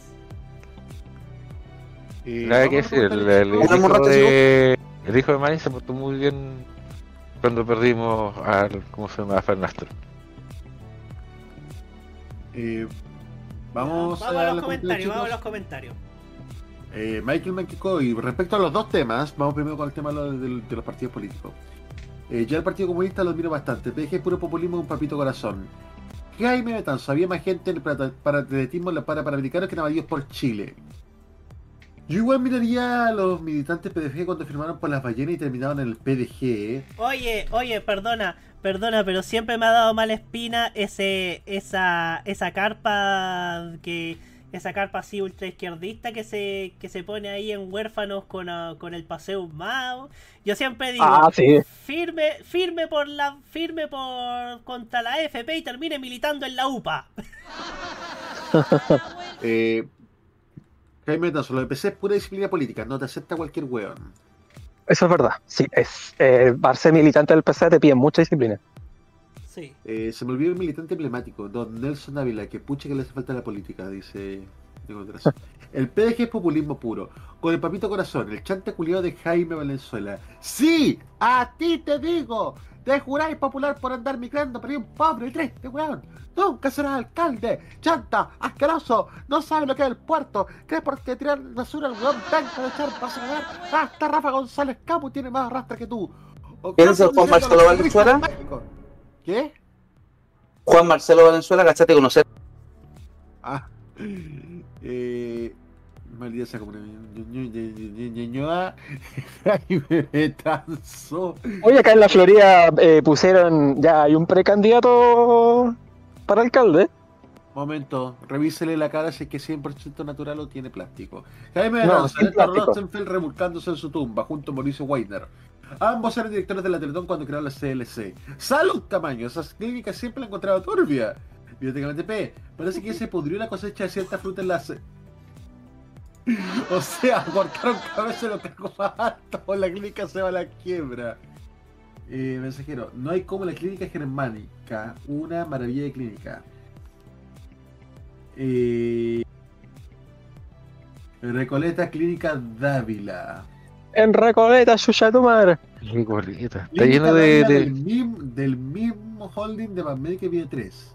Eh, Nada que a decir, el, el Una hijo de, el hijo de Manny se portó muy bien cuando perdimos al, ¿cómo se llama? A Fernastro. Eh, vamos, Vamos a los comentarios, vamos a los comentarios. Eh, Michael Manquico, y respecto a los dos temas, vamos primero con el tema de, los- de- de los partidos políticos. Eh, yo al Partido Comunista lo admiro bastante, PG es puro populismo y un papito corazón. Jaime Betanzo, había más gente en el para- paratletismo en los parapanamericanos que navalillos por Chile. Yo igual miraría a los militantes PDG cuando firmaron por las ballenas y terminaron en el PDG. ¿eh? Oye, oye, perdona, perdona, pero siempre me ha dado mala espina ese, esa, esa carpa que, esa carpa así ultra izquierdista que se, que se pone ahí en huérfanos con, ah, con el paseo Mao. Yo siempre digo, Ah, sí. firme, firme por la, firme por contra la FP y termine militando en la UPA. Eh, Jaime Betanzo, lo de PC es pura disciplina política, no te acepta cualquier weón. Eso es verdad. Sí, es. Eh, ser militante del PC te piden mucha disciplina. Sí. Eh, se me olvidó el militante emblemático, don Nelson Ávila, que pucha que le hace falta la política, dice. El PDG es populismo puro. Con el papito corazón, el chante culiado de Jaime Valenzuela. ¡Sí! ¡A ti te digo! Te juráis popular por andar migrando, pero un pobre triste, weón. Nunca serás alcalde. Chanta, asqueroso. No sabes lo que es el puerto. ¿Crees por qué tirar basura al weón? Venga de echar para cagar. Hasta Rafa González Capu tiene más arrastre que tú. O ¿Quién es el Juan Marcelo Valenzuela? ¿Qué? Juan Marcelo Valenzuela, cachate conocer. Ah. Eh. Maldita como. Jaime Betanzo. Oye, acá en la Florida eh, pusieron. Ya hay un precandidato para alcalde. Momento, revísele la cara si es que es 100% natural o tiene plástico. Jaime No, Héctor plástico. Rosenfeld remulcándose en su tumba junto a Mauricio Weiner. Ambos eran directores de la Teletón cuando crearon la CLC. ¡Salud, tamaño! Esas clínicas siempre la he encontrado turbia. Bibliotecamente P. Parece que se pudrió la cosecha de cierta fruta en la... O sea, cortaron cabeza y lo más alto. La clínica se va a la quiebra. Eh, mensajero, no hay como la clínica germánica. Una maravilla de clínica. Eh, Recoleta Clínica Dávila. En Recoleta, chucha tu madre. Recoleta. Está lleno de. Del, mismo, del mismo holding de Panmedica y Vida 3.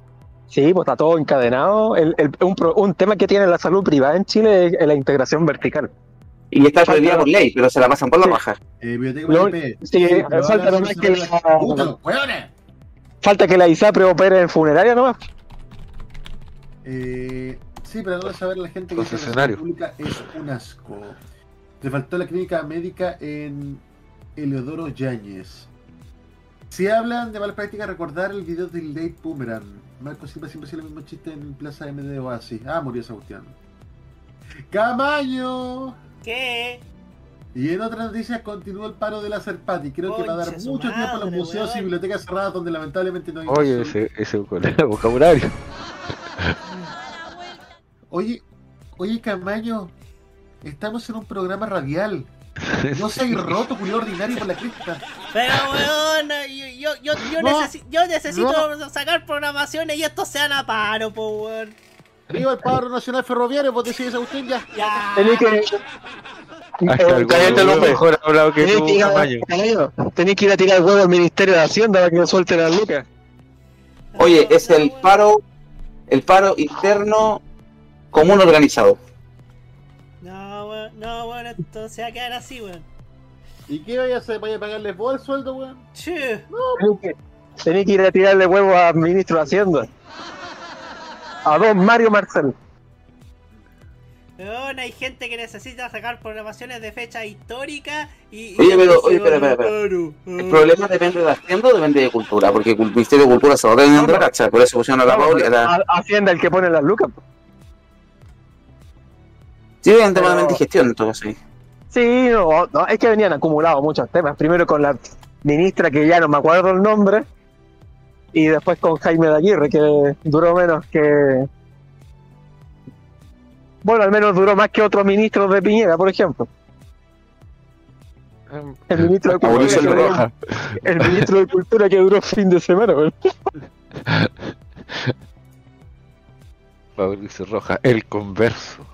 Sí, pues está todo encadenado. El- el- un, tema que tiene la salud privada en Chile es la integración vertical. Y está prohibida por ley, pero se la pasan por la raja. Eh, Biblioteca Lo- sí, pero falta ahora nomás que la- ¡Puta, los hueones! Falta que la ISAPRE opere en funeraria nomás. Eh, sí, pero no saber la gente que dice que la salud pública es un asco. Te faltó la clínica médica en Eleodoro Yáñez. Si hablan de malas prácticas, recordar el video del Late Boomerang. Marco Silva siempre hacía el mismo chiste en Plaza MD Oasis. Ah, murió Sebastián. ¡Camaño! ¿Qué? Y en otras noticias continúa el paro de la Serpati. Creo que va a dar mucho tiempo a los museos y bibliotecas cerradas donde lamentablemente no hay Oye, ese, ese vocabulario. Oye, oye Camaño, estamos en un programa radial. No seas roto, culiao ordinario por la cresta. Pero weón, yo, yo, yo, yo, No, necesi- yo necesito sacar programaciones y estos sean a paro, po weón. Viva el paro nacional ferroviario, vos decís cuestión ya. Ya. Tenés que. Hasta Eh, cállate, López. mejor hablado que tú, tenés que ir a tirar el huevo al Ministerio de Hacienda para que no suelten las lucas. Oye, es el paro, el paro interno común organizado. No, weón, no, weón, esto se va a quedar así, weón. ¿Y qué vaya a hacer? ¿Vaya a pagarles vos el sueldo, weón? Che. Tenés que, tenés que ir a tirarle huevo al Ministro de Hacienda. A don Mario Marcel. Weón, hay gente que necesita sacar programaciones de fecha histórica y. Oye, pero, se oye, espera, espera. ¿El problema depende de Hacienda o depende de Cultura? Porque el Ministerio de Cultura se va teniendo la cacha, por eso pusieron a la Pauli. Hacienda el que pone las lucas. Sí, es un tema de gestión, todo caso. sí. Sí, no, no, es que venían acumulados muchos temas. Primero con la ministra, que ya no me acuerdo el nombre, y después con Jaime de Aguirre, que duró menos que. Bueno, al menos duró más que otros ministros de Piñera, por ejemplo. El ministro de Cultura. Que duró- Roja. el ministro de Cultura que duró fin de semana. Mauricio Roja, el converso.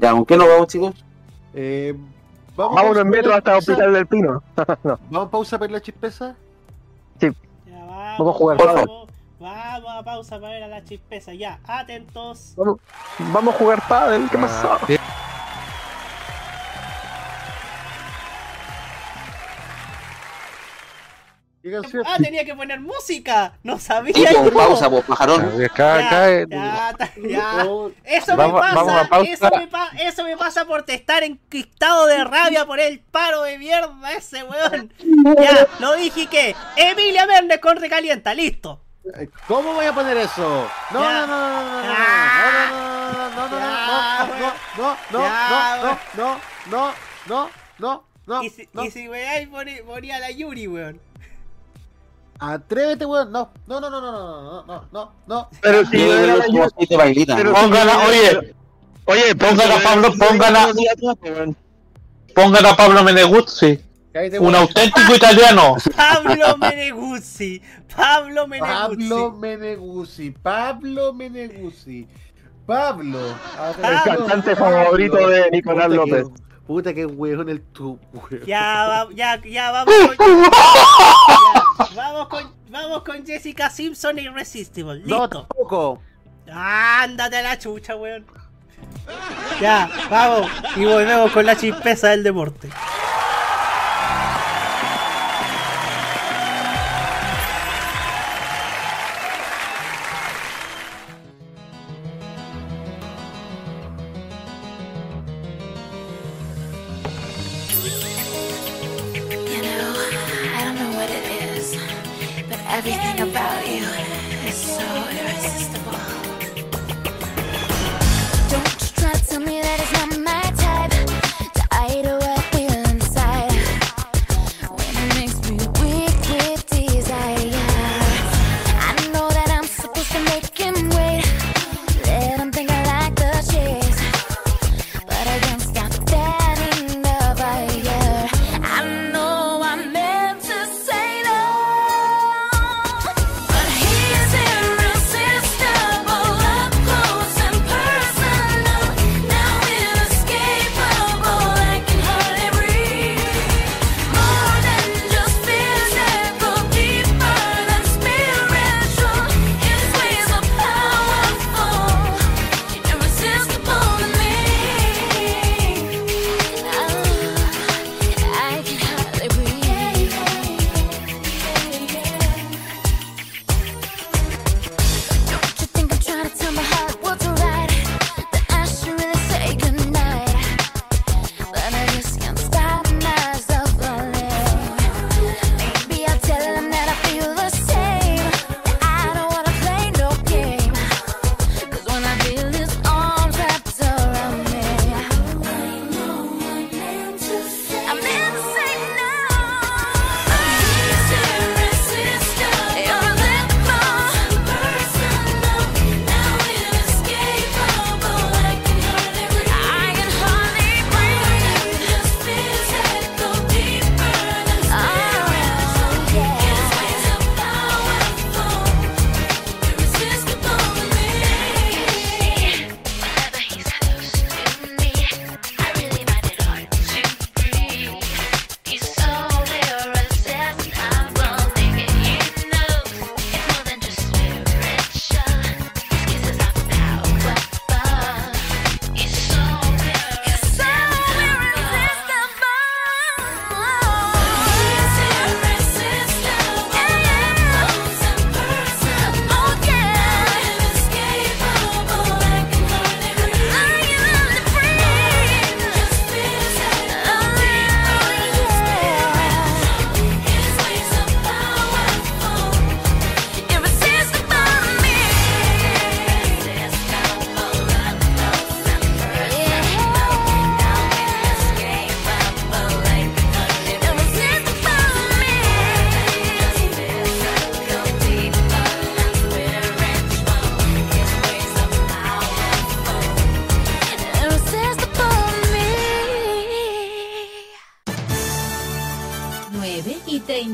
Ya, ¿con qué nos vamos, chicos? Eh, vamos Vámonos en metro hasta pausa. Hospital del Pino. no, ¿Vamos a pausa para ir la chispeza? sí. Vamos a jugar. Por pádel. favor. Vamos a pausa para ver a la chispeza. Ya, atentos. Vamos, vamos a jugar pádel, ¿qué pasó? ¿Qué Ah, tenía que poner música. No sabía. Sí, con yo. pausa, pues, pajarón. Ya, eh, ya, ya. Oh, Eso Vamos- me pasa, vamos. Eso, me pa- eso me pasa por estar enquistado de rabia por el paro de mierda ese weón. Ya, lo dije que Emilia Mernes con recalienta, listo. eh, ¿Cómo voy a poner eso? No, Ya. no, no, no, no, no, Ya. no, no, no, no, no, Ya, no, no, no, Ya, no, no, no, no, no, no, Y si, no. y si veáis ponía, ponía la Yuri, weón. Atrévete, weón. No, no, no, no, no, no, no, no, no. Pero si Yo yo veo era la como así te bailita, pero ¿no? Si Póngala, yo era- oye, oye, póngala a Pablo, póngala, póngala. póngala a Pablo Meneguzzi, un weón. auténtico italiano. Pablo Meneguzzi. Pablo Meneguzzi. Pablo Meneguzzi, Pablo Meneguzzi, Pablo. El cantante favorito de Nicolás López. Puta que weón el tu, weón. Ya, va- ya, ya vamos ya, vamos con. Vamos con Jessica Simpson e Irresistible. No, Listo. tampoco. Ándate a la chucha, weón. Ya, vamos. Y volvemos con la chispeza del deporte.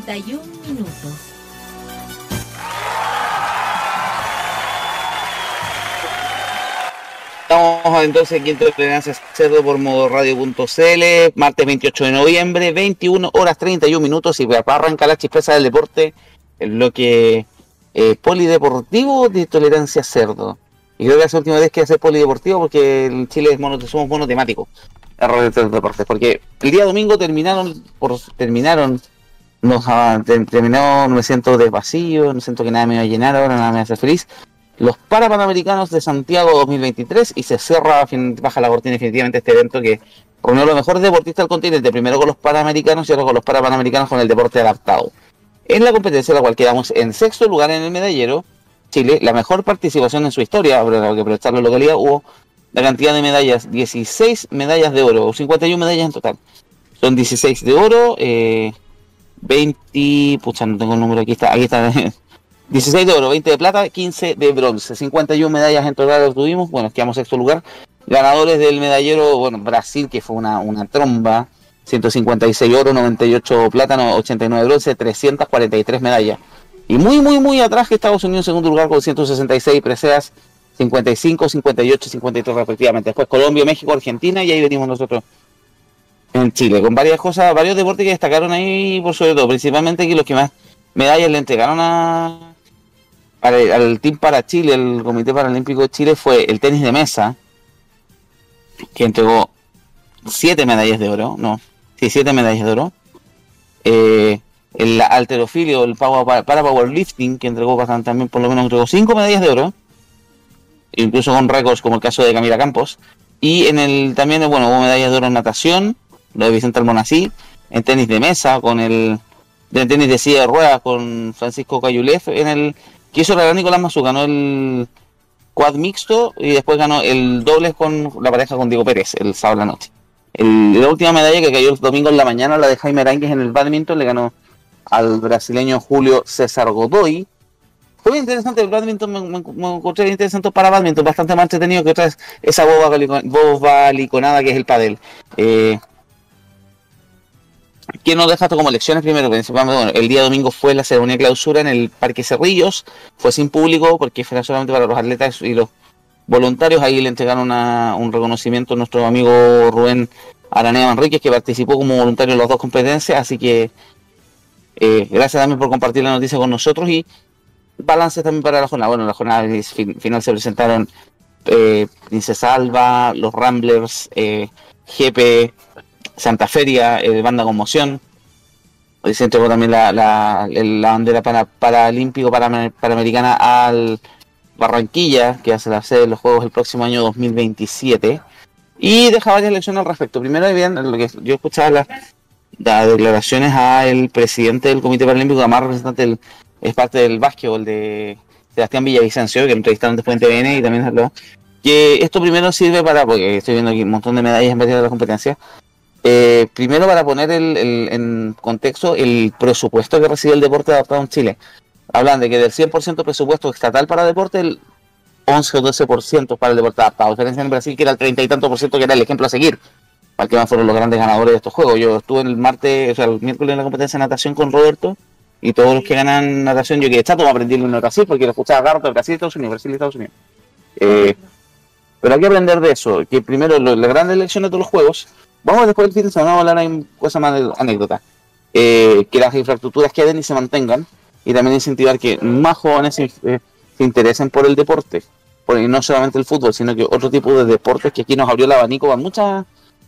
31 minutos. Estamos entonces aquí en Tolerancia Cerdo por modoradio.cl, martes 28 de noviembre, 21 horas 31 minutos y para arrancar la chispeza del deporte, el bloque eh, polideportivo de Tolerancia Cerdo. Y creo que es la última vez que hace polideportivo porque en Chile es mono, somos monotemáticos. Porque el día domingo terminaron, por, terminaron, nos, te- terminó, me siento de vacío, no siento que nada me va a llenar ahora, nada me hace feliz. Los Parapanamericanos de Santiago 2023 y se cierra, baja la cortina definitivamente este evento que reunió los mejores deportistas del continente, primero con los Panamericanos y ahora con los Parapanamericanos con el deporte adaptado. En la competencia, la cual quedamos en sexto lugar en el medallero, Chile, la mejor participación en su historia, pero que aprovechar la localidad, hubo la cantidad de medallas, 16 medallas de oro, 51 medallas en total. Son 16 de oro, eh, 20, pucha, no tengo el número, aquí está, aquí está, 16 de oro, 20 de plata, 15 de bronce, 51 medallas en total tuvimos, bueno, quedamos sexto lugar. Ganadores del medallero, bueno, Brasil, que fue una, una tromba, 156 oro, 98 plata, 89 bronce, 343 medallas. Y muy, muy, muy atrás que Estados Unidos en segundo lugar con 166 preseas, 55, 58 y 53 respectivamente. Después Colombia, México, Argentina y ahí venimos nosotros en Chile, con varias cosas, varios deportes que destacaron ahí por sobre todo, principalmente que los que más medallas le entregaron a, al, al Team para Chile, el Comité Paralímpico de Chile, fue el tenis de mesa, que entregó siete medallas de oro, no, sí, siete medallas de oro. Eh, el alterofilio, el power, para powerlifting, que entregó bastante también, por lo menos entregó cinco medallas de oro, incluso con récords como el caso de Camila Campos. Y en el también, bueno, hubo medallas de oro en natación, lo de Vicente Almonací, en tenis de mesa, con el de tenis de silla de ruedas con Francisco Cayulef, en el que hizo la Nicolás Mazú, ganó el quad mixto y después ganó el doble con la pareja con Diego Pérez el sábado en la noche. La última medalla que cayó el domingo en la mañana, la de Jaime Aránguez en el badminton, le ganó al brasileño Julio César Godoy. Fue muy interesante el badminton, me, encontré bien interesante para badminton, bastante más entretenido que otras, esa boba, boba liconada que es el padel. Eh, ¿Quién nos deja esto como lecciones primero? El día domingo fue la ceremonia de clausura en el Parque Cerrillos, fue sin público porque fue solamente para los atletas y los voluntarios. Ahí le entregaron un reconocimiento a nuestro amigo Rubén Aranea Manríquez, que participó como voluntario en las dos competencias. Así que eh, gracias también por compartir la noticia con nosotros y balance también para la jornada. Bueno, en la jornada final se presentaron eh, Princesa Alba, los Ramblers, eh, GP, Santa Feria, eh, Banda Conmoción. Hoy se entregó también la, la, el- bandera para, paralímpico para, panamericana al Barranquilla, que hace la sede de los Juegos el próximo año 2027. Y deja varias lecciones al respecto. Primero, bien, lo que yo escuchaba las, las declaraciones al presidente del Comité Paralímpico, además representante del, es parte del básquetbol de Sebastián Villavicencio, que entrevistaron después en TVN y también habló. Que esto primero sirve para, porque estoy viendo aquí un montón de medallas en varias de las competencias. Eh, primero para poner el, en contexto el presupuesto que recibe el deporte adaptado en Chile. Hablan de que del 100% presupuesto estatal para deporte, el 11 o 12% para el deporte adaptado. Diferencia en Brasil, que era el 30 y tanto por ciento, que era el ejemplo a seguir. Para que más fueron los grandes ganadores de estos juegos. Yo estuve el martes, o sea, el miércoles en la competencia de natación con Roberto. Y todos los que ganan natación, yo quedé chato para aprenderlo en Brasil, porque lo escuchaba agarro de Brasil y Estados Unidos, Brasil y Estados Unidos. Eh, pero hay que aprender de eso, que primero las grandes lecciones de los juegos, vamos después del fin de semana, a hablar en cosas más anécdotas, eh, que las infraestructuras queden y se mantengan, y también incentivar que más jóvenes se, eh, se interesen por el deporte, por, y no solamente el fútbol, sino que otro tipo de deportes que aquí nos abrió el abanico a muchas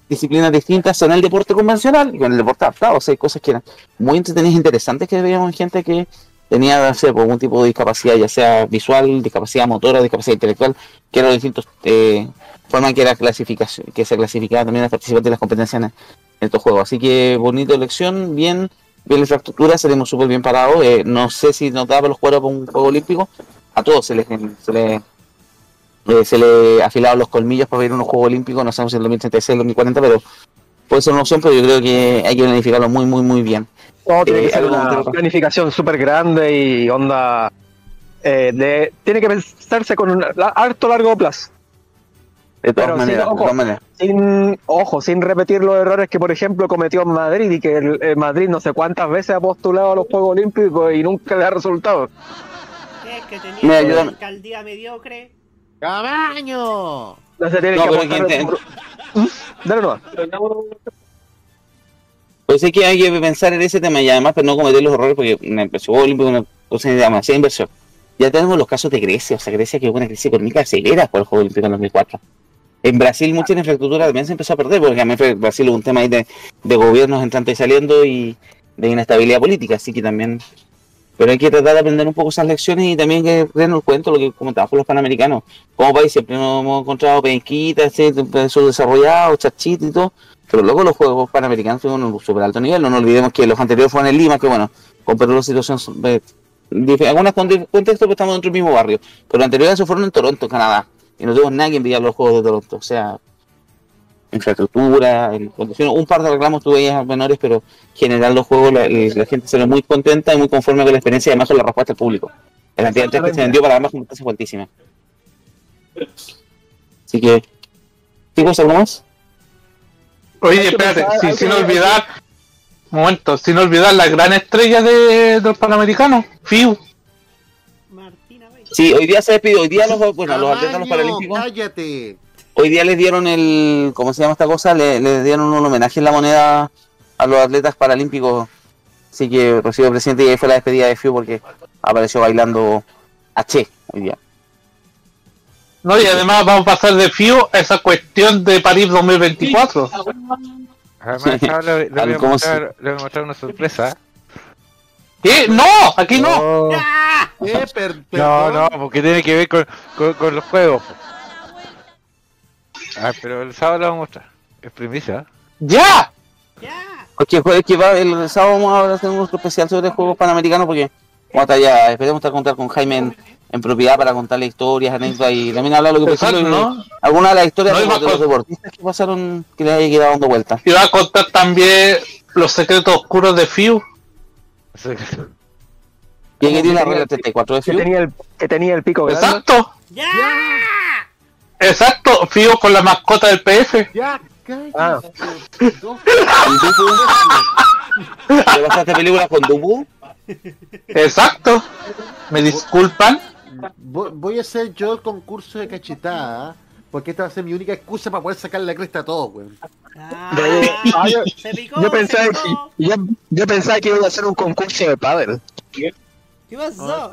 disciplinas distintas en el deporte convencional y con el deporte adaptado, o sea, hay cosas que eran muy entretenidas e interesantes que veíamos en gente que tenía sé, pues, algún tipo de discapacidad, ya sea visual, discapacidad motora, discapacidad intelectual, que eran distintos eh, formas que era clasificación, que se clasificaba también a participantes de las competencias en, en estos juegos. Así que bonita elección, bien, bien la infraestructura, salimos súper bien parados. eh, no sé si nos daba los jugadores para un juego olímpico, a todos se les, se les eh, se le afilaron los colmillos para ver unos Juegos Olímpicos, no sabemos si en el 2036 o el 2040, pero puede ser una opción, pero yo creo que hay que planificarlo muy, muy, muy bien. No, tiene Eh, que ser algo una como- planificación súper grande y onda. eh, de, tiene que pensarse con un la- harto largo plazo. De todas Pero sin, maneras, de ojo, todas maneras. sin, ojo, sin repetir los errores que, por ejemplo, cometió en Madrid y que el, el Madrid no sé cuántas veces ha postulado a los Juegos Olímpicos y nunca le ha resultado. Es que tenía Mira, una yo- alcaldía mediocre. ¡Camaño! No se tiene No, que pero apostar que en- ente- Dale nomás. Pues es que hay que pensar en ese tema y además pero no cometer los errores porque una empresa olímpica es una cosa de demasiada inversión. Ya tenemos los casos de Grecia, o sea, Grecia que hubo una crisis económica severa por el Juego Olímpico en 2004. En Brasil mucha infraestructura también se empezó a perder porque también Brasil hubo un tema ahí de, de gobiernos entrando y saliendo y de inestabilidad política, así que también... Pero hay que tratar de aprender un poco esas lecciones y también que el cuento, lo que comentábamos con los panamericanos. Como país siempre nos hemos encontrado penquitas, subdesarrollados, chachitos y todo. Pero luego los Juegos Panamericanos fueron un súper alto nivel. No nos olvidemos que los anteriores fueron en Lima, que bueno, con la situación eh, algunas contextos, pero estamos dentro del mismo barrio. Pero los anteriores fueron en Toronto, Canadá. Y no tenemos nadie que envidiar los Juegos de Toronto. O sea, infraestructura, en condiciones, un par de reclamos tuve ellas menores, pero en general los juegos la, la gente se ve muy contenta y muy conforme con la experiencia y además con la respuesta del público. La cantidad de que se vendió para ambas competencias fue altísima. Así que, chicos, ¿algo más? Oye, espérate, sin, olvidar, un momento, sin olvidar la gran estrella de, del Panamericano, Fiu. Sí, hoy día se despidió, hoy día los, bueno, los atletas los paralímpicos, ¡Cállate! hoy día les dieron el, ¿cómo se llama esta cosa? Le, les dieron un homenaje en la moneda a los atletas paralímpicos. Así que recibió presidente y ahí fue la despedida de Fiu porque apareció bailando a Che hoy día. No, y además vamos a pasar de Fiu a esa cuestión de París 2024. Además, ahora le, le voy a Al- ¿cómo mostrar, le voy a mostrar una sorpresa. ¿Qué? ¡No! ¡Aquí no! Eh, per- No, perdón. no, porque tiene que ver con, con, con los juegos. Ah, pero el sábado lo vamos a mostrar. Es primicia. ¡Ya! Porque jueves que va, el sábado vamos a hacer un especial sobre Juegos Panamericanos porque vamos a estar ya, esperemos estar contar con Jaime en, en propiedad para contarle historias, anécdotas y también hablar lo que pasó. ¿no? Algunas de las historias No, de, los- de los deportistas que pasaron, que le haya quedado dando vueltas. Y va a contar también los secretos oscuros de Fiu. Aquí tiene la regla 34 de Que Fiu. tenía el, que tenía el pico grande. Exacto. Exacto, Fiu con la mascota del PF. Ya. Ah. ¿Y Dupu? ¿Te pasaste películas con Dupu? Exacto. Me disculpan. Voy, voy a hacer yo el concurso de cachetada, porque esta va a ser mi única excusa para poder sacarle la cresta a todos, weón. Ah, Ah, yo, se picó, yo se pensaba picó. que, yo, yo pensaba que iba a hacer un concurso de pádel. ¿Qué pasó? No,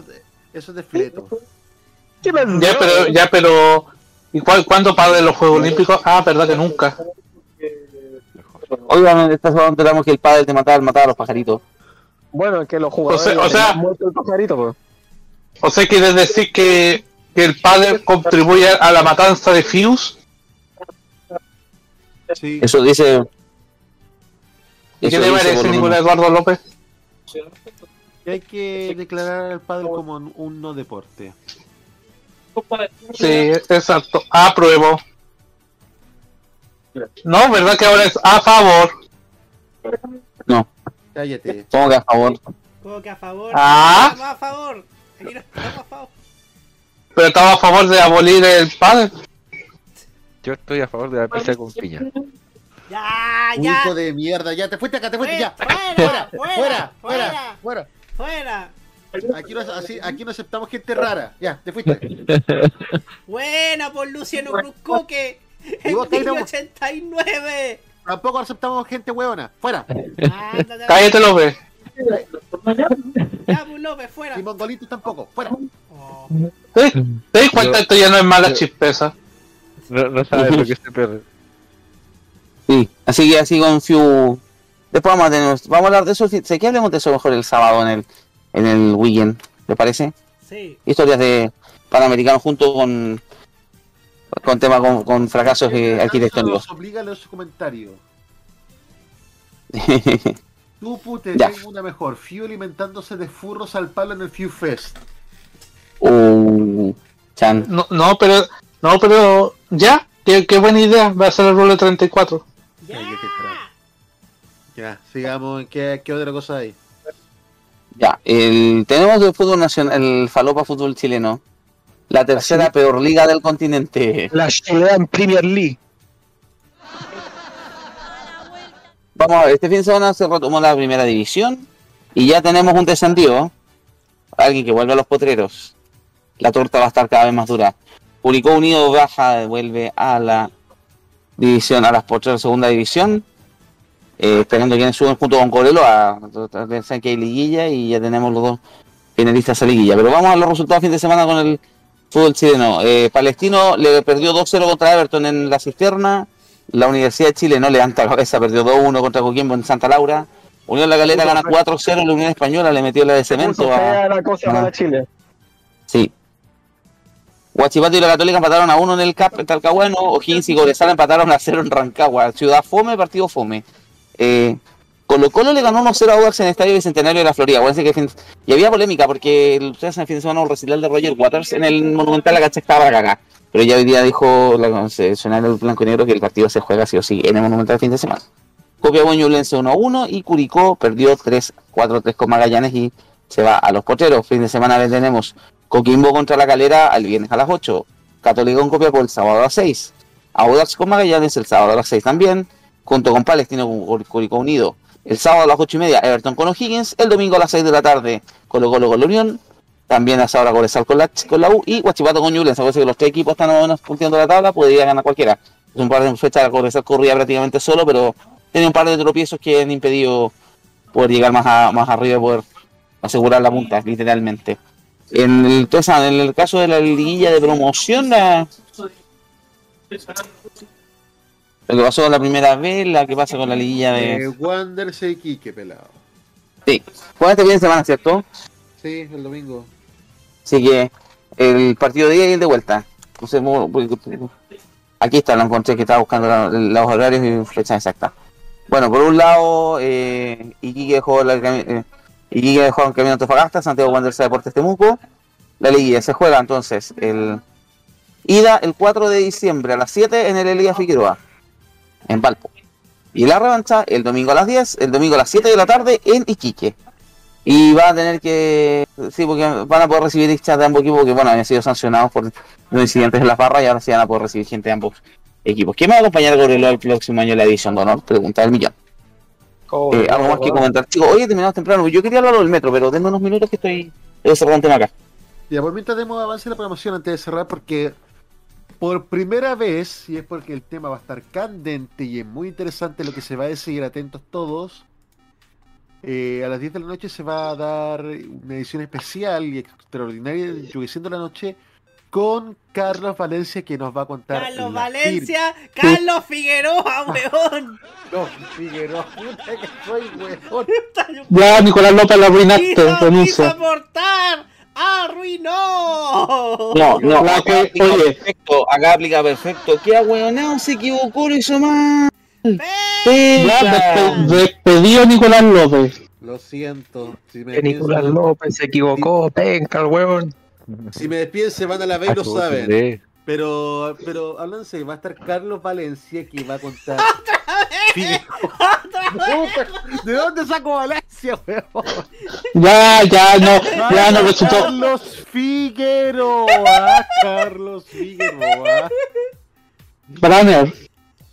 eso es de fleto. ¿Qué pasó? Ya, pero, ya, pero. ¿Y cuál, cuándo para los Juegos Olímpicos? Ah, verdad que nunca. Oigan, esta semana enteramos que el padre te mataba, mataba a los pajaritos. Bueno, que los jugadores O sea- o ya sea- muerto el pajarito, pues. O sea, quiere decir que, que el padre contribuye a la matanza de Fius. Sí. Eso dice. ¿Y qué te parece, Nicolás. Eduardo López? Y hay que declarar al padre como un, no deporte. Sí, exacto. Apruebo. No, ¿verdad que ahora es a favor? No, Cállate. ¿cómo que a favor? ¿Cómo que a favor? Ah. Estamos a favor. Aquí no estamos a favor. Pero estaba a favor de abolir el padre. Yo estoy a favor de la pizza con piña. Ya, ya. Hijo de mierda, ya te fuiste acá, te fuiste ya. Fuera, Fuera, fuera, fuera, fuera. Aquí no, así, aquí no aceptamos gente rara. Ya, te fuiste. Buena por Luciano Cruzcoque. En Tairo, 89. Tampoco aceptamos gente hueona. Fuera. Ándate. Cállate, López. Ya, pues López, fuera. Y mongolitos tampoco. Fuera. Oh. ¿Te te das cuenta? Esto ya no es mala chispeza. No, no sabes lo que este perro. Sí, así que así con Fiu. Después vamos a tener, vamos a hablar de eso. Sé que hablemos de eso mejor el sábado en el, en el weekend, ¿le parece? Sí. Historias de Panamericanos junto con con temas con, con fracasos eh, arquitectónicos. Nos obliga a leer su comentario. Tú, pute, Ya. tengo una mejor. Fiu alimentándose de furros al palo en el Fiu Fest. uh, Chan. No, no, pero. No, pero. Ya. Qué, qué buena idea. Va a ser el rol de 34. Cállate, carajo. Ya, sigamos. ¿Qué, qué otra cosa hay? Ya, el, tenemos el fútbol nacional, el Falopa Fútbol Chileno, La tercera peor liga del continente. La Chilean Premier League. Vamos a ver, este fin de semana se retomó la primera división y ya tenemos un descendido. Alguien que vuelve a los potreros. La torta va a estar cada vez más dura. Curicó Unido baja, vuelve a la división, a las potreros segunda división. Eh, esperando quienes suben junto con Corelo a pensar que hay liguilla y ya tenemos los dos finalistas a liguilla. Pero vamos a los resultados fin de semana con el fútbol chileno. Eh, Palestino le perdió 2-0 contra Everton en la cisterna. La Universidad de Chile no levanta la cabeza, perdió 2-1 contra Coquimbo en Santa Laura. Unión La Galera gana 4-0, la Unión Española le metió la de cemento a... fea la cosa a- para Chile. Sí. Huachipato y la Católica empataron a 1 en el CAP en Talcahuano. O'Higgins y Cobresal empataron a 0 en Rancagua. Ciudad Fome, partido Fome. Eh, Colo Colo le ganó 1-0 a Audax en el Estadio Bicentenario de la Florida. Acuérdense que Y había polémica porque ustedes en el fin de semana un recital de Roger Waters en el Monumental la cancha estaba para cagar. Pero ya hoy día dijo la concesionaria del Blanco y Negro que el partido se juega sí o sí en el Monumental el fin de semana. Copiapó Ñublense 1-1 y Curicó perdió 3-4-3 con Magallanes y se va a los pocheros. Fin de semana le tenemos Coquimbo contra la Calera el viernes a las 8. Católica con Copiapó el sábado a las 6. Audax con Magallanes el sábado a las 6 también. Junto con Palestino con Cur- Curicó Unido. El sábado a las 8 y media Everton con O'Higgins. El domingo a las 6 de la tarde Colo Colo con la Unión. También a esa hora Cobresal con la, con la U y Guachipato con Ñublense. Acuérdense que los tres equipos están más o menos punteando la tabla, podría ganar cualquiera. Es un par de fechas Cobresal corría prácticamente solo, pero tenía un par de tropiezos que han impedido poder llegar más, a- más arriba y poder asegurar la punta, literalmente. En el, en el caso de la liguilla de promoción, la, lo que pasó con la primera vez, la que pasa con la liguilla Eh, de... Wanderers y Quique, pelado. Sí, juega este fin de semana, ¿cierto? Sí, el domingo. Así que el partido de ida y el de vuelta. Entonces, mo- aquí está, lo encontré que estaba buscando la- los horarios y fechas exactas. Bueno, por un lado, eh, Iquique dejó la, eh, Dejó en camino Antofagasta, Santiago Wanderers Deportes Temuco. La liguilla se juega entonces el ida el 4 de diciembre a las 7 en el Elías Figueroa, en Valpo. Y la revancha el domingo a las 10, el domingo a las 7 de la tarde en Iquique. Y va a tener que. Sí, porque van a poder recibir hinchas de ambos equipos, porque bueno, habían sido sancionados por los incidentes en las barras y ahora sí van a poder recibir gente de ambos equipos. ¿Quién va a acompañar a el próximo año en la edición de honor? Pregunta del millón. Eh, algo más que comentar. Chicos, hoy terminamos temprano. Yo quería hablar del metro, pero denme unos minutos que estoy. Cerrar un tema acá. Ya, por mientras demos avance en la programación antes de cerrar, porque por primera vez, y es porque el tema va a estar candente y es muy interesante lo que se va a decir, atentos todos, eh, a las 10 de la noche se va a dar una edición especial y extraordinaria de la Noche con Carlos Valencia que nos va a contar. Carlos Valencia, Carlos Figueroa, weón. No, Figueroa, puta que soy, weón. Ya, Nicolás López lo arruinaste, Quiso, aportar, arruinó. No, no, acá que- aplica oye. perfecto. Acá aplica perfecto. ¿Qué ahueonado se equivocó? Lo hizo mal. Ya, despedido Nicolás López. Lo siento. Si me Que Nicolás López se equivocó, penca el huevón. Si me despiden se van a la B y Ah, lo qué saben. Pero, pero háblense, va a estar Carlos Valencia que va a contar. Puta, ¿De dónde saco Valencia, weón? Ya, ya, no, ya no resultó. Carlos Figueroa. Carlos Figueroa. Branner,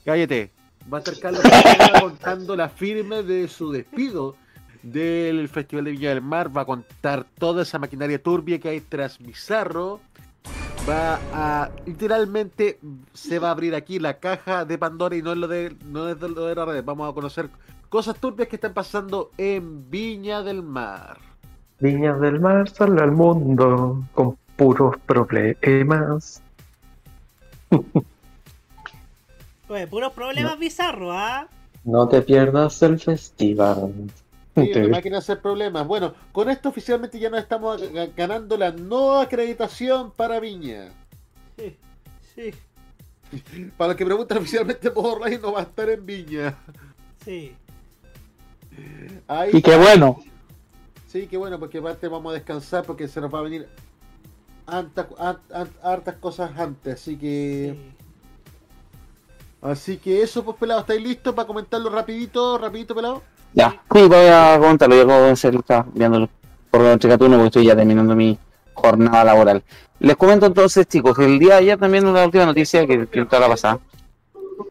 Cállate. Va a estar Carlos Figueroa contando la firme de su despido del Festival de Viña del Mar. Va a contar toda esa maquinaria turbia que hay tras Bizarro. Va a literalmente se va a abrir aquí la caja de Pandora y no es lo de no es de lo de la red. Vamos a conocer cosas turbias que están pasando en Viña del Mar. Viñas del Mar sale al mundo con puros problemas. Oye, puros problemas bizarros, ¿ah? No te pierdas el festival. Sí, una máquina hacer problemas. Bueno, con esto oficialmente ya nos estamos ga- ganando la no acreditación para Viña. Sí, sí, Para los que preguntan oficialmente, Modo Radio no va a estar en Viña. sí. Ahí y qué bueno. Sí, que bueno, porque aparte vamos a descansar porque se nos va a venir hartas, hart- hart- hartas cosas antes, así que... Así que eso, pues pelado, ¿estáis listos para comentarlo rapidito, rapidito, pelado? Ya, sí, voy a comentarlo. Yo de hacer, estaba viendo por entre Catuno porque estoy ya terminando mi jornada laboral. Les comento entonces, chicos, el día de ayer también una última noticia que, toda la pasada.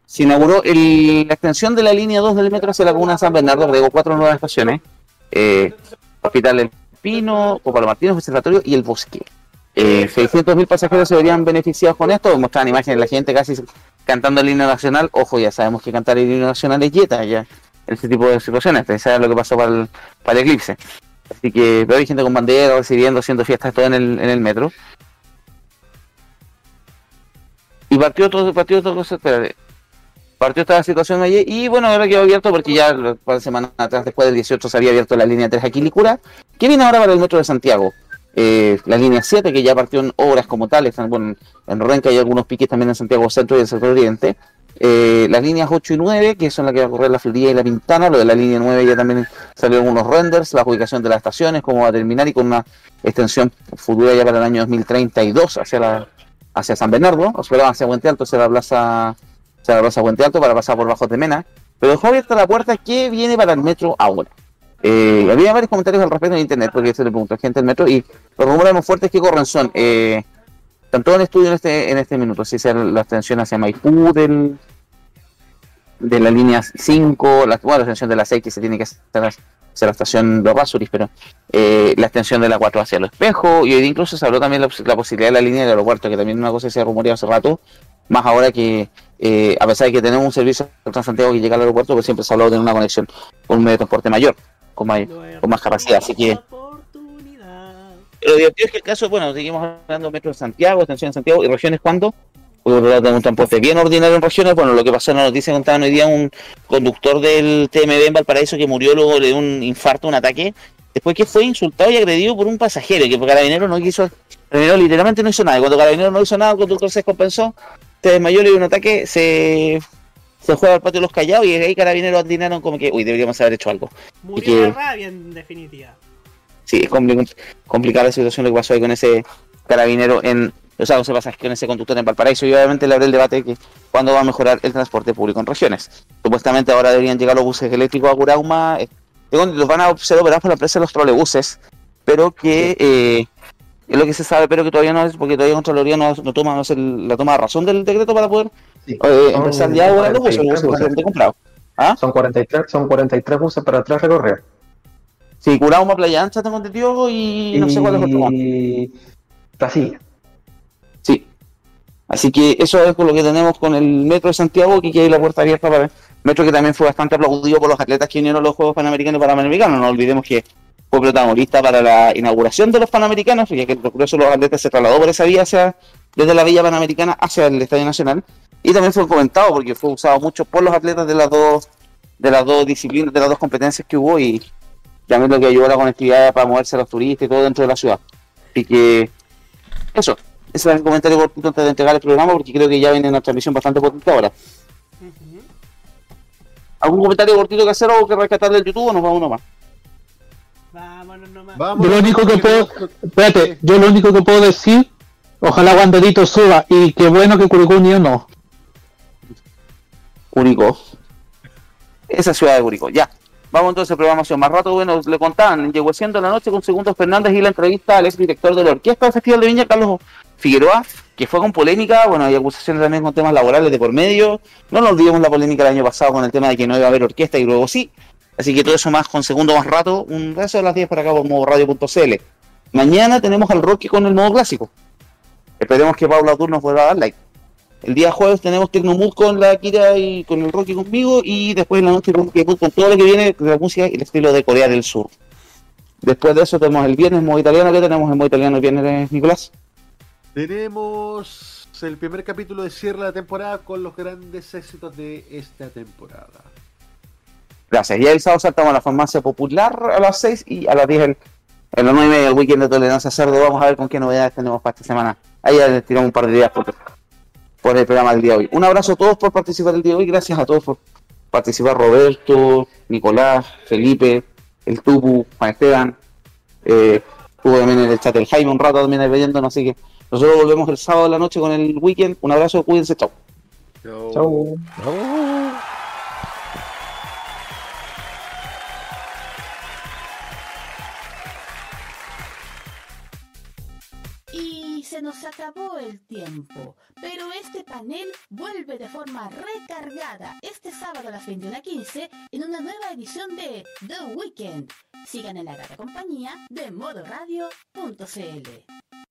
Se inauguró el- la extensión de la línea 2 del metro hacia la comuna San Bernardo, agregó cuatro nuevas estaciones. Eh, Hospital El Pino, Copalo Martínez, Observatorio y El Bosque. Eh, 600.000 pasajeros se verían beneficiados con esto. Mostraban imágenes de la gente casi cantando el himno nacional. Ojo, ya sabemos que cantar el himno nacional es dieta, ya. En este tipo de situaciones. Saben lo que pasó para el, para el eclipse. Así que hay gente con bandera, recibiendo, haciendo fiestas, todo en el, en el metro. Y partió todo, partió todo, espérate. Partió esta situación ayer y bueno, ahora quedó abierto porque ya un par de semanas atrás, después del 18, se había abierto la línea 3 aquí Licura, que viene ahora para el metro de Santiago. Eh, la línea 7, que ya partió en obras como tales, bueno, en Renca hay algunos piques también en Santiago Centro y el sector oriente. Eh, las líneas 8 y 9, que son las que va a correr la Florida y la Pintana, lo de la línea 9 ya también salieron algunos renders, la ubicación de las estaciones, cómo va a terminar y con una extensión futura ya para el año 2032 hacia la hacia San Bernardo, o sea, hacia Puente Alto, hacia la plaza, hacia la plaza Puente Alto para pasar por Bajo de Mena, pero dejó abierta la puerta que viene para el metro ahora. Eh, había varios comentarios al respecto en internet, porque se le preguntó a gente del metro, y los rumores más fuertes que corren son, eh, están todos en estudio en este, en este minuto, si sea la extensión hacia Maipú de la línea 5, la, bueno, la extensión de la 6 que se tiene que hacer hacia la estación Los Rasuris, pero eh, la extensión de la 4 hacia Los Espejos, y hoy incluso se habló también la, la posibilidad de la línea del aeropuerto, que también es una cosa que se ha rumoreado hace rato, más ahora que, eh, a pesar de que tenemos un servicio de Transantiago que llega al aeropuerto, pues siempre se ha hablado de una conexión con un medio de transporte mayor, con, may- con más capacidad, así que... Lo divertido es que el caso, bueno, seguimos hablando de Metro de Santiago, extensión de Santiago, y regiones cuando un transporte bien ordinario en regiones, bueno, lo que pasó en la noticia contaban hoy día un conductor del TMB en Valparaíso que murió luego de un infarto, un ataque, después que fue insultado y agredido por un pasajero, que Carabinero no quiso, Carabinero literalmente no hizo nada, y cuando Carabinero no hizo nada, el conductor se descompensó, se desmayó, le dio un ataque, se, se fue al patio de los callados, y ahí Carabineros atinaron como que, uy, deberíamos haber hecho algo. Y Murió que- de rabia en definitiva. Sí, es compli- complicada la situación lo que pasó ahí con ese carabinero en, o sea, ese pasaje con ese conductor en Valparaíso y obviamente le abre el debate de que cuándo va a mejorar el transporte público en regiones. Supuestamente ahora deberían llegar los buses eléctricos a Curauma, eh, los van a ser operados por la empresa de los trolebuses, pero que eh, es lo que se sabe, pero que todavía no es, porque todavía Contraloría no, no toma no el- la toma de razón del decreto para poder eh, son empezar ya a los buses, los 43 buses buses. comprados. Son 43, son 43 buses para tres recorridos. Sí, Curauma, Playa Ancha tengo entendido y no sé cuál es otro más. Y Placilla. Sí. Así que eso es con lo que tenemos con el Metro de Santiago, que ahí la puerta abierta para el Metro que también fue bastante aplaudido por los atletas que vinieron a los Juegos Panamericanos y Panamericanos. No olvidemos que fue protagonista para la inauguración de los Panamericanos, ya que por eso los atletas se trasladó por esa vía hacia, desde la Villa Panamericana hacia el Estadio Nacional. Y también fue comentado porque fue usado mucho por los atletas de las dos, de las dos disciplinas, de las dos competencias que hubo y también lo que ayudó a la conectividad para moverse a los turistas y todo dentro de la ciudad. Así que eso, ese es el comentario cortito antes de entregar el programa porque creo que ya viene una transmisión bastante potente ahora. ¿Algún comentario cortito que hacer o que rescatar del YouTube o nos vamos nomás? Yo lo único que puedo, espérate, yo lo único que puedo decir, ojalá Wanderito suba y qué bueno que Curicó Unido no. Curicó. Esa ciudad de Curicó, ya. Vamos entonces a programación. Más rato, bueno, le contaban, llegó siendo la noche con Segundos Fernández y la entrevista al ex director de la orquesta del Festival de Viña, Carlos Figueroa, que fue con polémica, bueno, hay acusaciones también con temas laborales de por medio. No nos olvidemos la polémica el año pasado con el tema de que no iba a haber orquesta y luego sí. Así que todo eso más con segundo más rato, un resto de las 10 para acá por modoradio.cl. Mañana tenemos al Rocky con el modo clásico. Esperemos que Paula Tur nos vuelva a dar like. El día jueves tenemos Tecnomood con la Kira y con el Rocky conmigo y después en la noche con todo lo que viene de la música y el estilo de Corea del Sur. Después de eso tenemos el viernes modo italiano. ¿Qué tenemos en modo italiano el viernes, Nicolás? Tenemos el primer capítulo de cierre de la temporada con los grandes éxitos de esta temporada. Gracias. Y el sábado saltamos a la farmacia popular a las 6 y a las 10 el, en las 9 y media el weekend de tolerancia cerdo. Vamos a ver con qué novedades tenemos para esta semana. Ahí ya les tiramos un par de días por, por el programa del día de hoy. Un abrazo a todos por participar el día de hoy. Gracias a todos por participar. Roberto, Nicolás, Felipe, el Tupu, Juan Esteban. Eh, estuvo también en el chat el Jaime un rato también ahí. Así que nosotros volvemos el sábado de la noche con el weekend. Un abrazo, cuídense, chao. Chau. se nos acabó el tiempo, pero este panel vuelve de forma recargada este sábado a las 21.15 en una nueva edición de The Weekend. Sigan en la grata compañía de modoradio.cl.